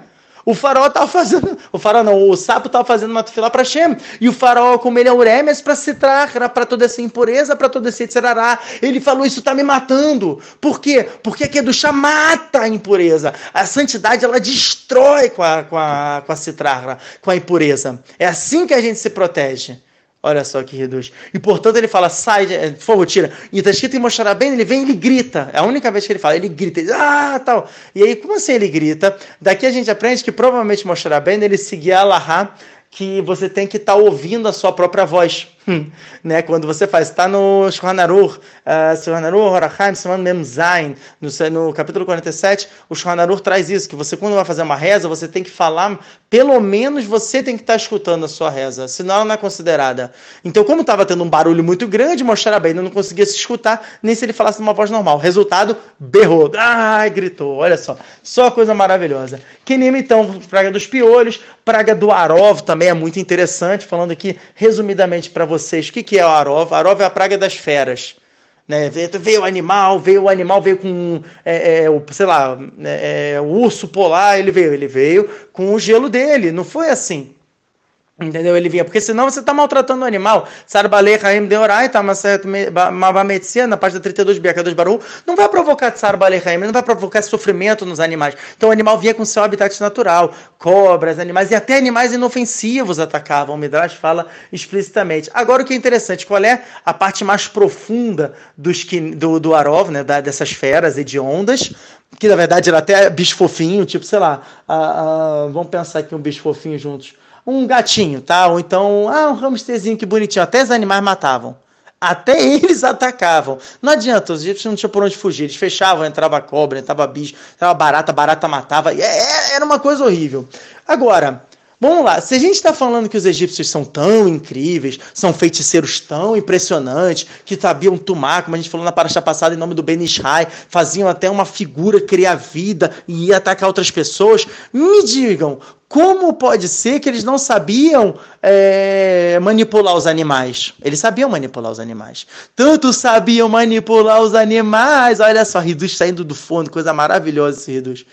O faraó estava fazendo, o faraó não, o sapo estava fazendo uma tefilá para Shem. E o faraó, como ele é uremes, para se para toda essa impureza, para todo esse etzerará. Ele falou, isso está me matando. Por quê? Porque a Kedushá mata a impureza. A santidade, ela destrói com a, com a, com a citrara, com a impureza. É assim que a gente se protege. Olha só que reduz. E portanto ele fala, sai, é, fogo, tira. E está escrito em mostrar bem, ele vem e ele grita. É a única vez que ele fala, ele grita, ele, ah, tal. E aí, como assim ele grita? Daqui a gente aprende que provavelmente mostrar bem, ele seguia a Allahá, que você tem que estar tá ouvindo a sua própria voz. Né? Quando você faz, está no Shulchan Aruch, uh, Shulchan Aruch, no, no capítulo 47, o Shulchan Aruch traz isso, que você quando vai fazer uma reza, você tem que falar, pelo menos você tem que estar tá escutando a sua reza, senão ela não é considerada. Então, como estava tendo um barulho muito grande, Moshe bem, não conseguia se escutar, nem se ele falasse numa voz normal. Resultado, berrou. Ai, gritou, olha só. Só coisa maravilhosa. Que nem então, praga dos piolhos, praga do Arov também é muito interessante, falando aqui resumidamente para vocês o que, que é o Arov. Arov é a praga das feras. Né? Veio o animal, veio o animal, veio com, é, é, o, sei lá, é, é, o urso polar, ele veio, ele veio com o gelo dele, não foi assim. Entendeu? Ele vinha, porque senão você está maltratando o animal. Sarbalei Haim Deorai, tá uma medicina, na página 32 Biaca 2 Baru, não vai provocar Sarbalei Haim, não vai provocar sofrimento nos animais. Então o animal vinha com seu habitat natural, cobras, animais, e até animais inofensivos atacavam. O Midrash fala explicitamente. Agora o que é interessante, qual é a parte mais profunda dos, do, do Arov, né, da, dessas feras e de ondas, que na verdade era até bicho fofinho, tipo, sei lá, a, a, vamos pensar aqui um bicho fofinho juntos um gatinho, tá? Ou então, ah, um hamsterzinho que bonitinho. Até os animais matavam. Até <laughs> eles atacavam. Não adianta, os egípcios não tinham por onde fugir. Eles fechavam, entrava cobra, entrava bicho, entrava barata, barata matava. É, é, era uma coisa horrível. Agora, Vamos lá, se a gente está falando que os egípcios são tão incríveis, são feiticeiros tão impressionantes, que sabiam tomar, como a gente falou na paraxa passada, em nome do Benishai, faziam até uma figura criar vida e ia atacar outras pessoas, me digam, como pode ser que eles não sabiam é, manipular os animais? Eles sabiam manipular os animais. Tanto sabiam manipular os animais. Olha só, Riduz saindo do fundo, coisa maravilhosa esse Riduz.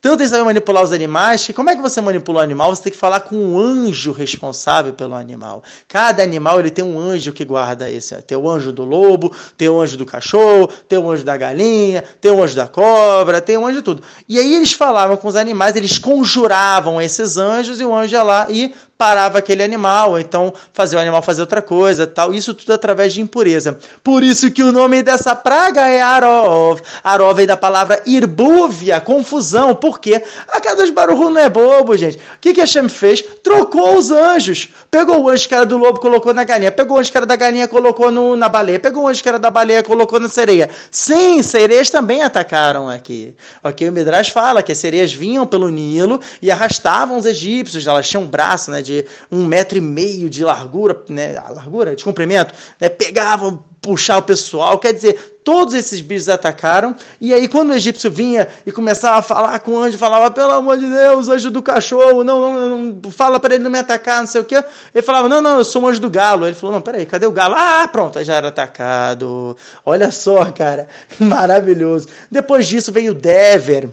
Tanto eles sabem manipular os animais, que como é que você manipula o animal? Você tem que falar com um anjo responsável pelo animal. Cada animal ele tem um anjo que guarda esse. Tem o anjo do lobo, tem o anjo do cachorro, tem o anjo da galinha, tem o anjo da cobra, tem o anjo de tudo. E aí eles falavam com os animais, eles conjuravam esses anjos e o anjo ia lá e parava aquele animal, então fazia o animal fazer outra coisa, tal. Isso tudo através de impureza. Por isso que o nome dessa praga é Arov. Arov vem da palavra irbúvia, confusão. Por quê? A Kadosh Baruch não é bobo, gente. O que que Hashem fez? Trocou os anjos. Pegou o anjo que era do lobo, colocou na galinha. Pegou o anjo que era da galinha, colocou no, na baleia. Pegou o anjo que era da baleia, colocou na sereia. Sim, sereias também atacaram aqui. Ok, o Midrash fala que as sereias vinham pelo Nilo e arrastavam os egípcios. Elas tinham um braço, né? De um metro e meio de largura, né, largura, de comprimento, né, pegavam, puxar o pessoal, quer dizer, todos esses bichos atacaram, e aí quando o egípcio vinha e começava a falar com o anjo, falava, pelo amor de Deus, anjo do cachorro, não, não, não fala para ele não me atacar, não sei o quê, ele falava, não, não, eu sou um anjo do galo, ele falou, não, peraí, cadê o galo? Ah, pronto, já era atacado, olha só, cara, <laughs> maravilhoso. Depois disso veio o Dever,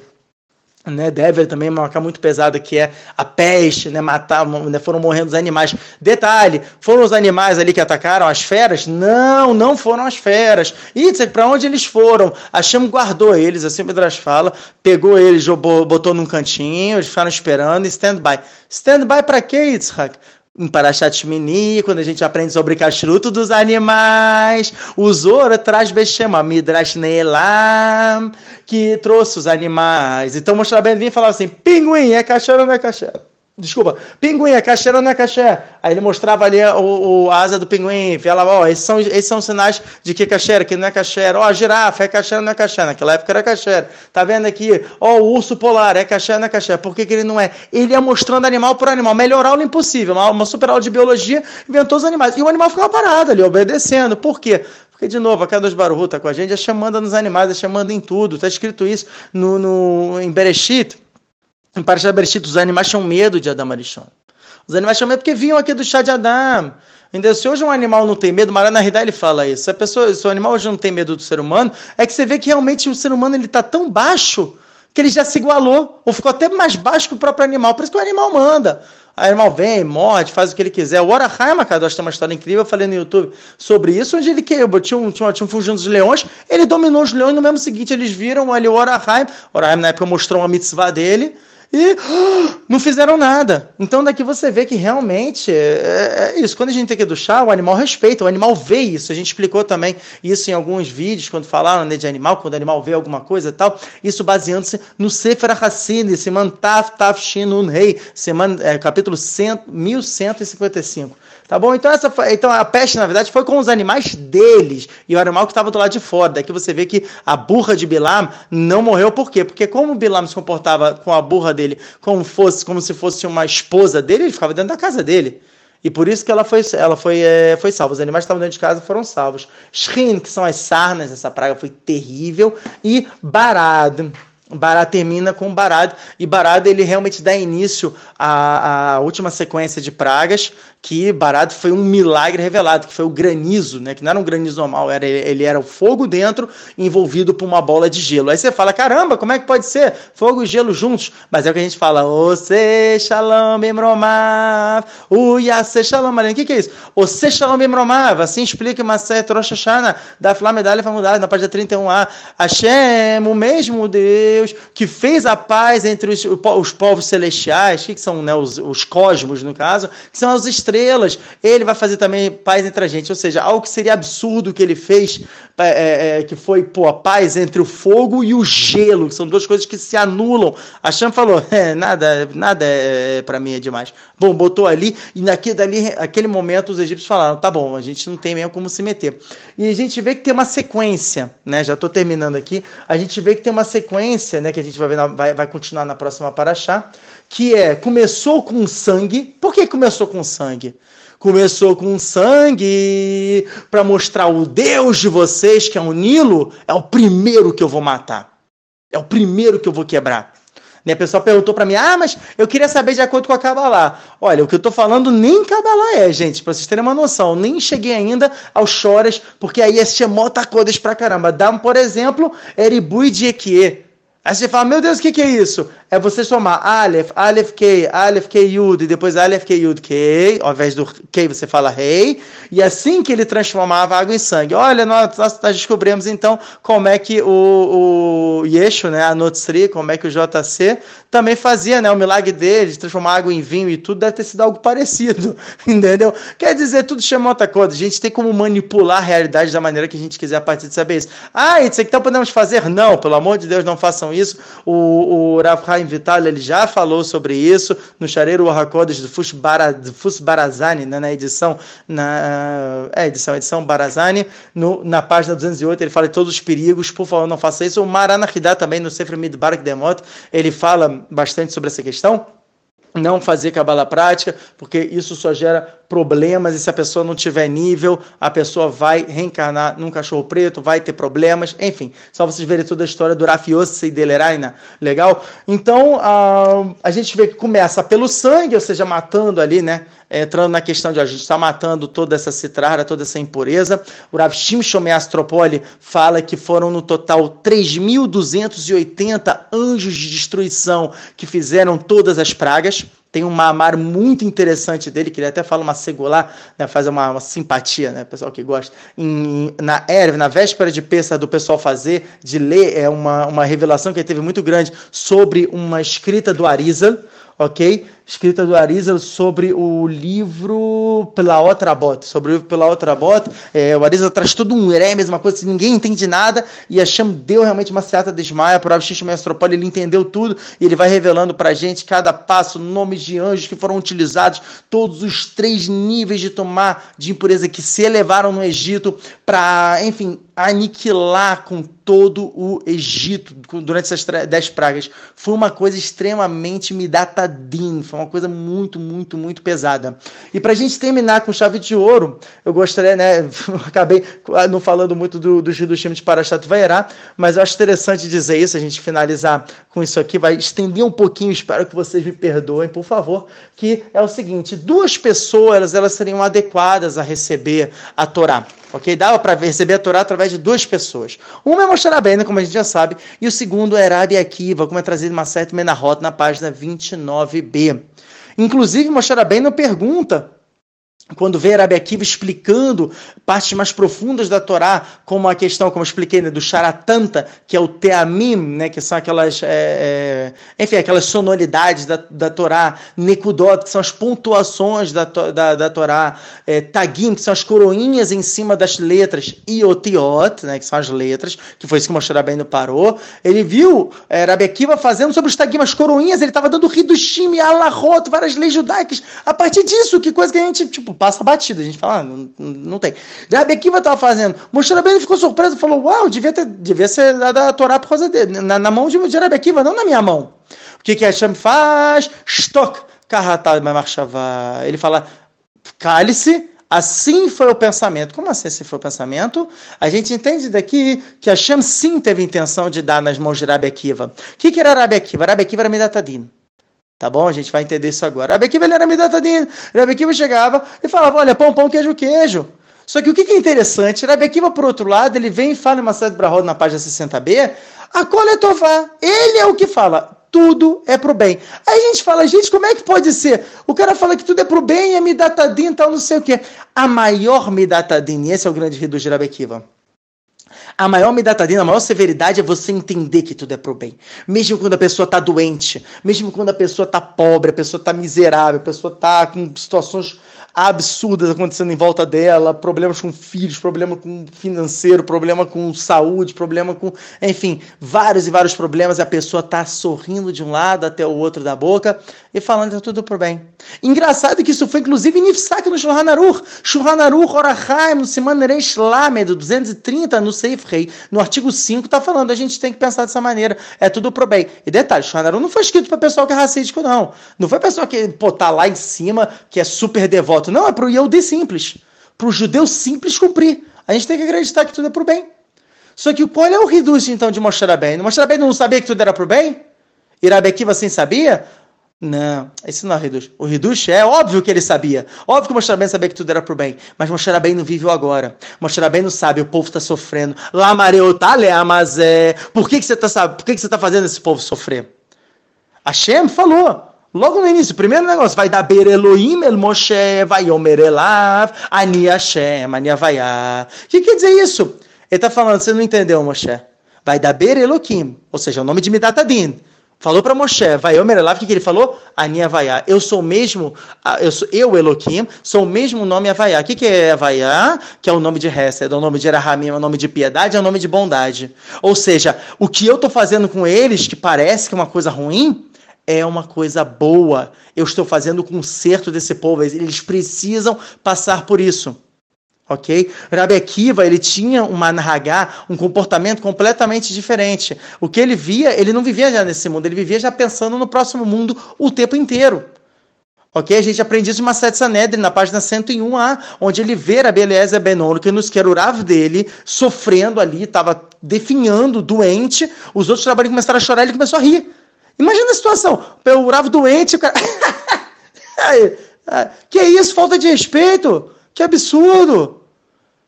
né, Dever também uma marca muito pesada que é a peste, né, matar, né, foram morrendo os animais. Detalhe, foram os animais ali que atacaram as feras? Não, não foram as feras. Yitzhak, para onde eles foram? Hashem guardou eles, assim o Midrash fala, pegou eles, botou num cantinho, eles ficaram esperando e stand-by. Stand-by para quê, Yitzhak? Em Parashat Shmini, quando a gente aprende sobre castruto dos animais, o Zora traz Bechema, Midrash Neelam, que trouxe os animais. Então, mostrar bem e falava assim: pinguim, é caixeiro ou não é caixeiro? Desculpa, pinguim, é caché ou não é caché? Aí ele mostrava ali o, o a asa do pinguim, falava, ó, oh, esses são, esses são sinais de que é que não é caché. Ó, oh, a girafa é caché ou não é caché? Naquela época era caché. Tá vendo aqui? Ó, oh, o urso polar é caché ou não é caché? Por que, que ele não é? Ele ia mostrando animal por animal, melhorar o impossível, uma, uma super aula de biologia, inventou os animais. E o animal ficava parado ali, obedecendo. Por quê? Porque, de novo, a Kadosh Baruch tá com a gente, é chamando nos animais, é chamando em tudo. Tá escrito isso no, no, em Bereshit, em Parashat Bereshit, os animais tinham medo de Adam Arishon. Os animais tinham medo porque vinham aqui do chá de Adam. Entendeu? Se hoje um animal não tem medo, Marana Hidá ele fala isso. Se, a pessoa, se o animal hoje não tem medo do ser humano, é que você vê que realmente o ser humano ele está tão baixo que ele já se igualou, ou ficou até mais baixo que o próprio animal. Por isso que o animal manda. O animal vem, morde, faz o que ele quiser. O Orahaim, cara, tem uma história incrível, eu falei no YouTube sobre isso, onde ele quebrou, tinha um, tinha, tinha um fugindo dos leões, ele dominou os leões no mesmo seguinte, eles viram ali o Orahaim, o Orahaim na época mostrou uma mitzvah dele, e <gasps> não fizeram nada. Então daqui você vê que realmente é, é, isso. Quando a gente tem que duchar, o animal respeita, o animal vê isso. A gente explicou também isso em alguns vídeos, quando falaram né, de animal, quando o animal vê alguma coisa e tal. Isso baseando-se no Sefer HaSidim, Siman Taf Taf Shinun Rei, é, capítulo 100, 1155. Tá bom? Então, essa então a peste, na verdade, foi com os animais deles e o animal que estava do lado de fora. Daqui você vê que a burra de Bilam não morreu, por quê? Porque como Bilam se comportava com a burra dele como, fosse, como se fosse uma esposa dele, ele ficava dentro da casa dele. E por isso que ela foi, ela foi, é, foi salva. Os animais que estavam dentro de casa foram salvos. Shrin, que são as sarnas, essa praga foi terrível. E Barad, Bará termina com Barad, e Barad ele realmente dá início à, à última sequência de pragas, que Barad foi um milagre revelado, que foi o granizo, né? Que não era um granizo normal, era, ele era o fogo dentro, envolvido por uma bola de gelo. Aí você fala, caramba, como é que pode ser? Fogo e gelo juntos. Mas é o que a gente fala, Ose Shalom Bimromav, Uyase Shalom. O que, que é isso? Ose Shalom Bimromav, assim explica Maset Rosh Hashanah, da Flá Medalha Famudada, na página 31a. Hashem, o mesmo Deus, que fez a paz entre os, os povos celestiais, que são né, os, os cosmos, no caso, que são as estrelas estrelas, ele vai fazer também paz entre a gente. Ou seja, algo que seria absurdo que ele fez, é, é, é, que foi pô, a paz entre o fogo e o gelo, que são duas coisas que se anulam. A Cham falou: é, nada, nada é, para mim é demais. Bom, botou ali, e naquele, dali, aquele momento os egípcios falaram: tá bom, a gente não tem mesmo como se meter. E a gente vê que tem uma sequência, né? Já estou terminando aqui. A gente vê que tem uma sequência, né? Que a gente vai, ver na, vai, vai continuar na próxima paraxá que é começou com sangue. Por que começou com sangue? Começou com sangue para mostrar o Deus de vocês, que é o Nilo, é o primeiro que eu vou matar. É o primeiro que eu vou quebrar. Né? A pessoa perguntou para mim: "Ah, mas eu queria saber de acordo com a Kabbalah". Olha, o que eu estou falando nem Kabbalah é, gente, para vocês terem uma noção. Nem cheguei ainda aos choras, porque aí é Shemota Kodesh pra caramba. Dá, por exemplo, Eribui de Ekie. Aí você fala, meu Deus, o que, que é isso? É você somar Aleph, Aleph K, Aleph K Yud, e depois Aleph K Yud K, ao invés do K você fala Rei, e assim que ele transformava água em sangue. Olha, nós, nós, descobrimos então como é que o, o Yeshu, né, a Notsri, como é que o JC também fazia, né, o milagre dele de transformar água em vinho e tudo, deve ter sido algo parecido, <laughs> entendeu? Quer dizer, tudo chama outra coisa. A gente tem como manipular a realidade da maneira que a gente quiser a partir de saber isso. Ah, isso aqui então podemos fazer? Não, pelo amor de Deus, não façam isso. O, o Vital ele já falou sobre isso no Chareiro Hakodesh do Fus, Fus Barazani, né, na edição, na é, edição, edição Barazani, no, na página 208, ele fala de todos os perigos, por favor, não faça isso. O Maranahidá também, no Sefer Midbarak Demot, ele fala bastante sobre essa questão não fazer cabala prática, porque isso só gera problemas e se a pessoa não tiver nível, a pessoa vai reencarnar num cachorro preto, vai ter problemas, enfim, só vocês verem toda a história do Rafiose e Deleraina, legal? Então, a, a gente vê que começa pelo sangue, ou seja, matando ali, né, entrando na questão de a gente está matando toda essa citrara, toda essa impureza. O Rav Shimshon Astropoli fala que foram no total 3.280 anjos de destruição que fizeram todas as pragas. Tem um mamar muito interessante dele, que ele até fala uma segular, né, faz uma, uma, simpatia, né, pessoal que gosta. Em, na Erv, na véspera de peça do pessoal fazer, de ler, é uma, uma revelação que ele teve muito grande sobre uma escrita do Arizal, ok? Escrita do Arizal sobre o livro Pela Outra Bota. Sobre o livro Pela Outra Bota. É, o Arizal traz todo um remes, uma coisa que ninguém entende nada, e a Cham deu realmente uma certa desmaia para o Abshish Mestropole, ele entendeu tudo, e ele vai revelando para gente cada passo, nomes de anjos que foram utilizados, todos os três níveis de tomar de impureza que se elevaram no Egito para, enfim, aniquilar com todo o Egito durante essas dez pragas. Foi uma coisa extremamente midatadin, foi uma coisa muito, muito, muito pesada. E para a gente terminar com chave de ouro, eu gostaria, né, <laughs> acabei não falando muito do, do, do time de Parashat Vairá, mas eu acho interessante dizer isso, a gente finalizar com isso aqui, vai estender um pouquinho, espero que vocês me perdoem, por favor, que é o seguinte, duas pessoas, elas seriam adequadas a receber a Torá. Ok? Dava para receber a Torá através de duas pessoas. Uma é Moshe Rabbeinu, como a gente já sabe, e o segundo é Rabi Akiva, como é trazido uma certa Menahot na página 29b. Inclusive, Moshe Rabbeinu pergunta quando vê Rabi Akiva explicando partes mais profundas da Torá, como a questão, como eu expliquei, né, do Sharatanta, que é o Teamim, né, que são aquelas, é, é, enfim, aquelas sonoridades da, da Torá, Nekudot, que são as pontuações da, da, da Torá, é, Tagim, que são as coroinhas em cima das letras, e Otiot, né, que são as letras, que foi isso que o Moshe Rabbeinu parou, ele viu é, Rabi Akiva fazendo sobre os Tagim, as coroinhas, ele estava dando Hidushim, Alahot, várias leis judaicas, a partir disso, que coisa que a gente, tipo, tipo, passa batida. A gente fala, ah, não, não tem. Rabi Akiva estava fazendo. Moshe Rabbeinu ficou surpreso falou, uau, devia, ter, devia ser dada a Torá por causa dele. Na, na mão de, de Akiva, não na minha mão. O que, que Hashem faz? Stok, karratá, Ele fala, cale-se, Assim foi o pensamento. Como assim esse foi o pensamento? A gente entende daqui que Hashem sim teve intenção de dar nas mãos de Rabi Akiva. O que, que era Rabi Akiva? Rabi Akiva era Midatadin. Tá bom? A gente vai entender isso agora. Rabi Akiva ele era Midatadin. Rabi Akiva chegava e falava, olha, pão, pão, queijo, queijo. Só que o que, é interessante, Rabi Akiva, por outro lado, ele vem e fala em série de na página 60b, a coletová. Ele é o que fala, tudo é pro bem. Aí a gente fala, gente, como é que pode ser? O cara fala que tudo é pro bem, é midatadin, tal, não sei o quê. A maior midatadin, esse é o grande rio do Jirabekiva. A maior midatadina, a maior severidade é você entender que tudo é pro bem. Mesmo quando a pessoa tá doente, mesmo quando a pessoa tá pobre, a pessoa tá miserável, a pessoa tá com situações absurdas acontecendo em volta dela, problemas com filhos, problema com financeiro, problema com saúde, problema com, enfim, vários e vários problemas, a pessoa tá sorrindo de um lado até o outro da boca e falando que tá tudo por bem. Engraçado que isso foi inclusive Nifsak no Shulchan Aruch, Shulchan Aruch Orachaim, no Siman Reish Lamed, 230, no Seif Rei, no artigo 5, tá falando, a gente tem que pensar dessa maneira, é tudo pro bem. E detalhe, Shulchan Aruch não foi escrito para pessoal que é racídico, não. Não foi pessoal que, pô, tá lá em cima, que é super devoto voto. Não, é para o Yehudi simples. Para o judeu simples cumprir. A gente tem que acreditar que tudo é o bem. Só que qual é o reduz então de mostrar bem? Mostrar bem não sabia que tudo era o bem? Irabe Akiva assim sabia? Não, esse não é o Reduz. O Reduz é óbvio que ele sabia. Óbvio que o Moshe sabia que tudo era pro bem. Mas Moshe bem não vive o agora. Moshe não sabe, o povo está sofrendo. Mareotale mas é. Por que, que você está Por que, que você tá fazendo esse povo sofrer? Hashem falou. Logo no início, primeiro negócio, vai dar Ber El Moshe, vai Omer Ani Hashem, Ani Havaiá. O que quer dizer isso? Ele está falando, você não entendeu, Moshe. Vai dar Ber Elohim, ou seja, o nome de Midatadin. Falou para Moshe, vai Omer Elav, o que, que ele falou? Ani Havaiá. Eu sou mesmo, eu, sou, eu sou o mesmo nome Havaiá. O que, que é Havaiá? Que é o nome de Hesed, é o nome de Erahamim, é o nome de piedade, é o nome de bondade. Ou seja, o que eu estou fazendo com eles, que parece que é uma coisa ruim, é uma coisa boa. Eu estou fazendo o conserto desse povo. Eles precisam passar por isso. Ok? Rabi Akiva, ele tinha uma Nahagá, um comportamento completamente diferente. O que ele via, ele não vivia já nesse mundo, ele vivia já pensando no próximo mundo o tempo inteiro. Ok? A gente aprende isso em Maset Sanedrin, na página 101a, onde ele vê a Beleza Benono, que nos quer o Rav dele, sofrendo ali, estava definhando, doente. Os outros trabalhadores começaram a chorar ele começou a rir. Imagina a situação. O Bravo doente, o cara. <laughs> que isso? Falta de respeito? Que absurdo!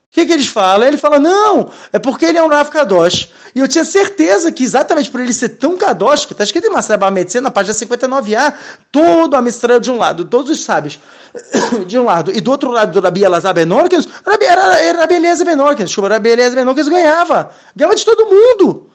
O que, que eles falam? Ele fala, não, é porque ele é um Rav Kadosh. E eu tinha certeza que exatamente por ele ser tão Kadosh, que está escrito em Mastreba Medicina, na página 59a, todo a mistura de um lado, todos os sábios <coughs> de um lado, e do outro lado do Rabi Elazar Benorkins, era, era Rabi Eliezer Benorkins, desculpa, Rabi Eliezer Benorkins ganhava. Ganhava de todo mundo.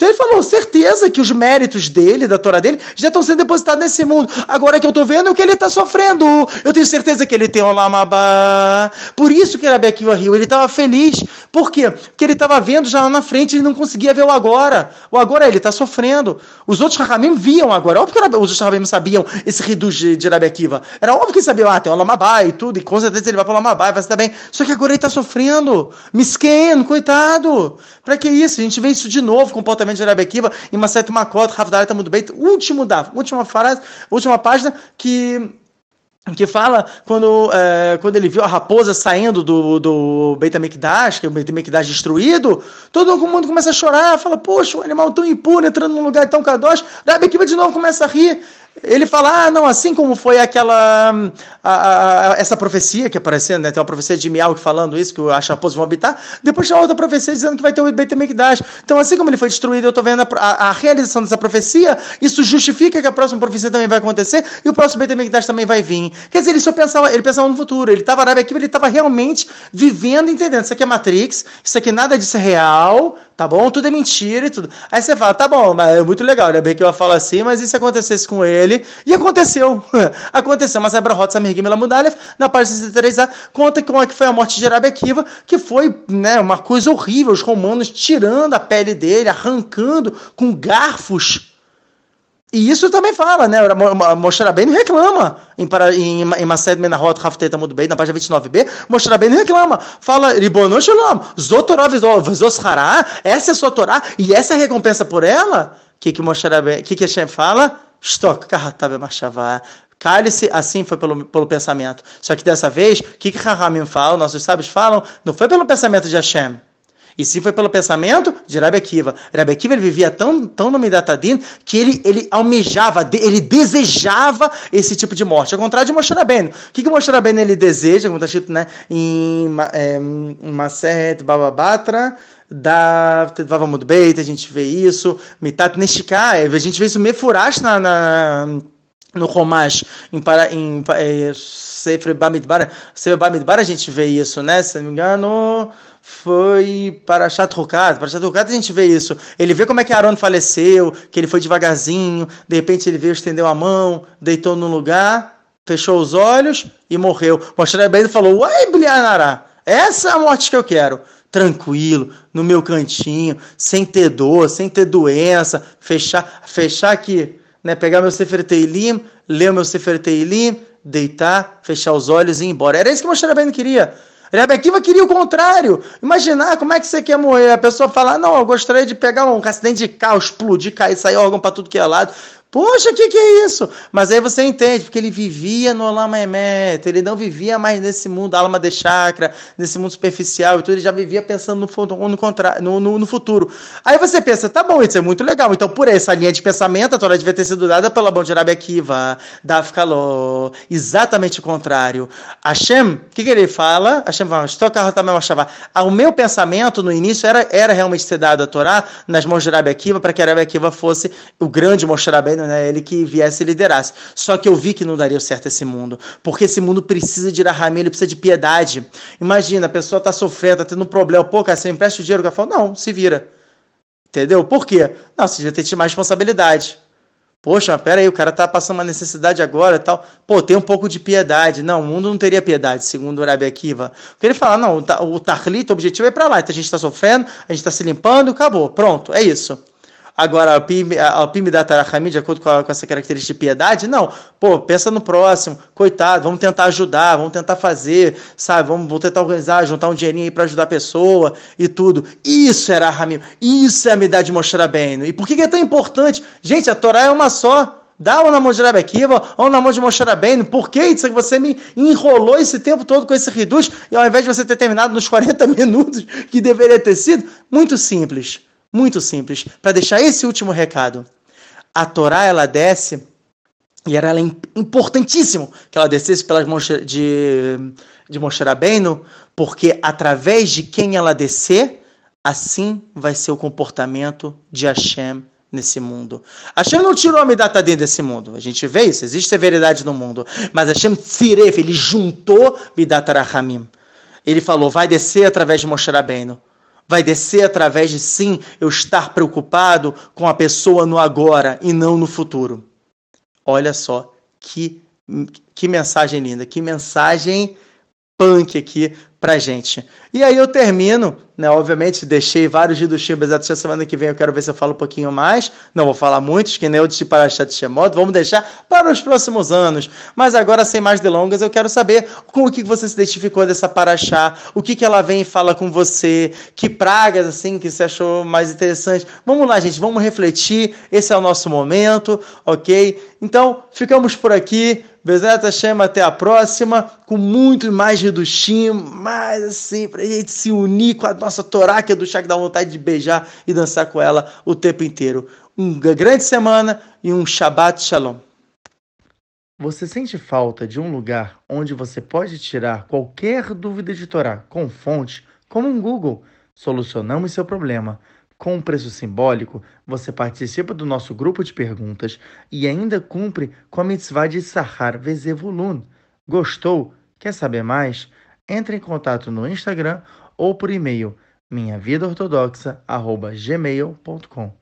Então ele falou, certeza que os méritos dele, da Torá dele, já estão sendo depositados nesse mundo. Agora que eu estou vendo é o que ele está sofrendo. Eu tenho certeza que ele tem um lamabá. Por isso que Rabi Akiva riu, ele estava feliz. Por quê? Porque ele estava vendo já lá na frente, ele não conseguia ver o agora. O agora ele está sofrendo. Os outros Rahamim viam agora. Óbvio que os Rahamim sabiam esse reduz de, de Rabi Akiva. Era óbvio que sabiam, ah, tem um lamabá e tudo, e com certeza ele vai para o lamabá e vai estar bem. Só que agora ele está sofrendo. Misqueno, coitado. Para que isso? A gente vê isso de novo, comportamento de Rabi Akiva, em uma certa Makot, Havdalah está muito bem. Último da, última frase, última página que que fala quando, é, quando ele viu a raposa saindo do, do Beit HaMikdash, que é o Beit HaMikdash destruído, todo mundo começa a chorar, fala, poxa, um animal tão impuro entrando num lugar tão kadosh, Rabi Akiva de novo começa a rir, ele fala, ah, não, assim como foi aquela, a, a, essa profecia que apareceu, né, tem uma profecia de Miau falando isso, que as raposas vão habitar, depois tem outra profecia dizendo que vai ter o Beit. Então, assim como ele foi destruído, eu estou vendo a, a, realização dessa profecia, isso justifica que a próxima profecia também vai acontecer e o próximo Beit também vai vir. Quer dizer, ele só pensava, ele pensava no futuro, ele estava aqui, ele estava realmente vivendo, entendendo, isso aqui é Matrix, isso aqui nada disso é real, tá bom? Tudo é mentira e tudo. Aí você fala, tá bom, mas é muito legal, né? Bem que eu falo assim, mas e se acontecesse com ele? E aconteceu. <laughs> aconteceu. Mas a Brahot Samirgim Lamudalef, na página 63a, conta como é que foi a morte de Rabi Akiva, que foi né, uma coisa horrível. Os romanos tirando a pele dele, arrancando com garfos E isso também fala, né? Moshe Rabbeinu reclama em, em, em Mased Menahot Hafteta Mudbei, na página 29b, Moshe Rabbeinu reclama, fala, Ribono Shalom, Zotorah Vizoschará, essa é a sua Torá, e essa é a recompensa por ela? O que que Moshe Rabbeinu, que que Hashem fala? Stok, Kahatabe Mashavá, Cale-se, assim foi pelo, pelo pensamento. Só que dessa vez, o que, que Rahamim fala, nossos sábios falam, não foi pelo pensamento de Hashem. E sim foi pelo pensamento de Rabi Akiva. Rabi Akiva ele vivia tão, tão no Midatadin que ele, ele almejava, ele desejava esse tipo de morte. Ao contrário de Moshe Rabbeinu. O que, que Moshe Rabbeinu ele deseja, como está escrito né, em, é, Maseret Bababatra, da Vavamud Beit, a gente vê isso, Mitat Neshika, a gente vê isso Mefurash na, na no Romash, em, para, em é, Sefer Bamidbar, Sefer Bamidbar a gente vê isso, né? Se não me engano, foi para Chatrukat. Para Chatrukat a gente vê isso. Ele vê como é que Aaron faleceu, que ele foi devagarzinho, de repente ele veio, estendeu a mão, deitou no lugar, fechou os olhos e morreu. Moshe Rabbeinu falou, uai, Blianará, essa é a morte que eu quero tranquilo, no meu cantinho, sem ter dor, sem ter doença, fechar, fechar aqui né? Pegar meu Sefer Teilim, ler o meu Sefer Teilim, deitar, fechar os olhos e ir embora. Era isso que Moshe Rabbeinu queria. Rebbe Akiva queria o contrário. Imaginar como é que você quer morrer. A pessoa falar, não, eu gostaria de pegar um acidente de carro, explodir, cair, sair órgão para tudo que é lado. Poxa, o que, que é isso? Mas aí você entende, porque ele vivia no Olama Emet, ele não vivia mais nesse mundo alma de chakra, nesse mundo superficial e tudo, ele já vivia pensando no, no, no, no, no, futuro. Aí você pensa, tá bom, isso é muito legal. Então, por essa linha de pensamento, a Torá devia ter sido dada pela Bom de Arabi Akiva, da Afkaló, exatamente o contrário. Hashem, o que, que ele fala? Hashem fala, o meu pensamento no início era, era realmente ser dado a Torá nas mãos de Arabi Akiva, para que Arabi Akiva fosse o grande Moshe né? Ele que viesse e liderasse. Só que eu vi que não daria certo esse mundo, porque esse mundo precisa de Rahamim, ele precisa de piedade. Imagina, a pessoa tá sofrendo, tá tendo um problema, pô, cara, você empresta o dinheiro, o cara fala, não, se vira. Entendeu? Por quê? Não, você já tem que ter mais responsabilidade. Poxa, pera aí, o cara tá passando uma necessidade agora e tal. Pô, tem um pouco de piedade. Não, o mundo não teria piedade, segundo o Rabi Akiva. Porque ele fala, não, o Tarlit, o objetivo é pra lá. Então a gente tá sofrendo, a gente tá se limpando, acabou. Pronto, é isso. Agora, a Alpim da Tarahami, de acordo com, a, com, essa característica de piedade, não. Pô, pensa no próximo, coitado, vamos tentar ajudar, vamos tentar fazer, sabe? Vamos, vamos tentar organizar, juntar um dinheirinho aí para ajudar a pessoa e tudo. Isso era Ramim, isso é a amizade de mostrar bem. E por que, que é tão importante? Gente, a Torá é uma só. Dá ou na mão de Rabi Akiva, ou mão de Moshe Rabbeinu. Por que isso você me enrolou esse tempo todo com esse reduz, e ao invés de você ter terminado nos 40 <laughs> minutos que deveria ter sido? Muito simples. Muito simples. Para deixar esse último recado. A Torá, ela desce, e era importantíssimo que ela descesse pelas mãos de, de Moshe Rabbeinu, porque através de quem ela descer, assim vai ser o comportamento de Hashem nesse mundo. Hashem não tirou a Midata dentro desse mundo. A gente vê isso, existe severidade no mundo. Mas Hashem Tziref, ele juntou Midata Rahamim. Ele falou, vai descer através de Moshe Rabbeinu vai descer através de sim eu estar preocupado com a pessoa no agora e não no futuro. Olha só que que mensagem linda, que mensagem punk aqui pra gente. E aí eu termino, né? Obviamente, deixei vários Hidushim essa semana que vem eu quero ver se eu falo um pouquinho mais. Não vou falar muitos, que nem o de Parashat Shemot, vamos deixar para os próximos anos. Mas agora, sem mais delongas, eu quero saber com o que você se identificou dessa Parashá, o que, que ela vem e fala com você, que pragas, assim, que você achou mais interessante. Vamos lá, gente, vamos refletir, esse é o nosso momento, ok? Então, ficamos por aqui. Bezerra Hashem, até a próxima, com muito mais Redushim, mais assim, pra gente se unir com a nossa Torá, que é do chá que dá vontade de beijar e dançar com ela o tempo inteiro. Uma grande semana e um Shabbat Shalom. Você sente falta de um lugar onde você pode tirar qualquer dúvida de Torá com fonte, como um Google? Solucionamos seu problema. Com um preço simbólico, você participa do nosso grupo de perguntas e ainda cumpre com a mitzvah de Sahar Vezevulun. Gostou? Quer saber mais? Entre em contato no Instagram ou por e-mail minhavidaortodoxa.gmail.com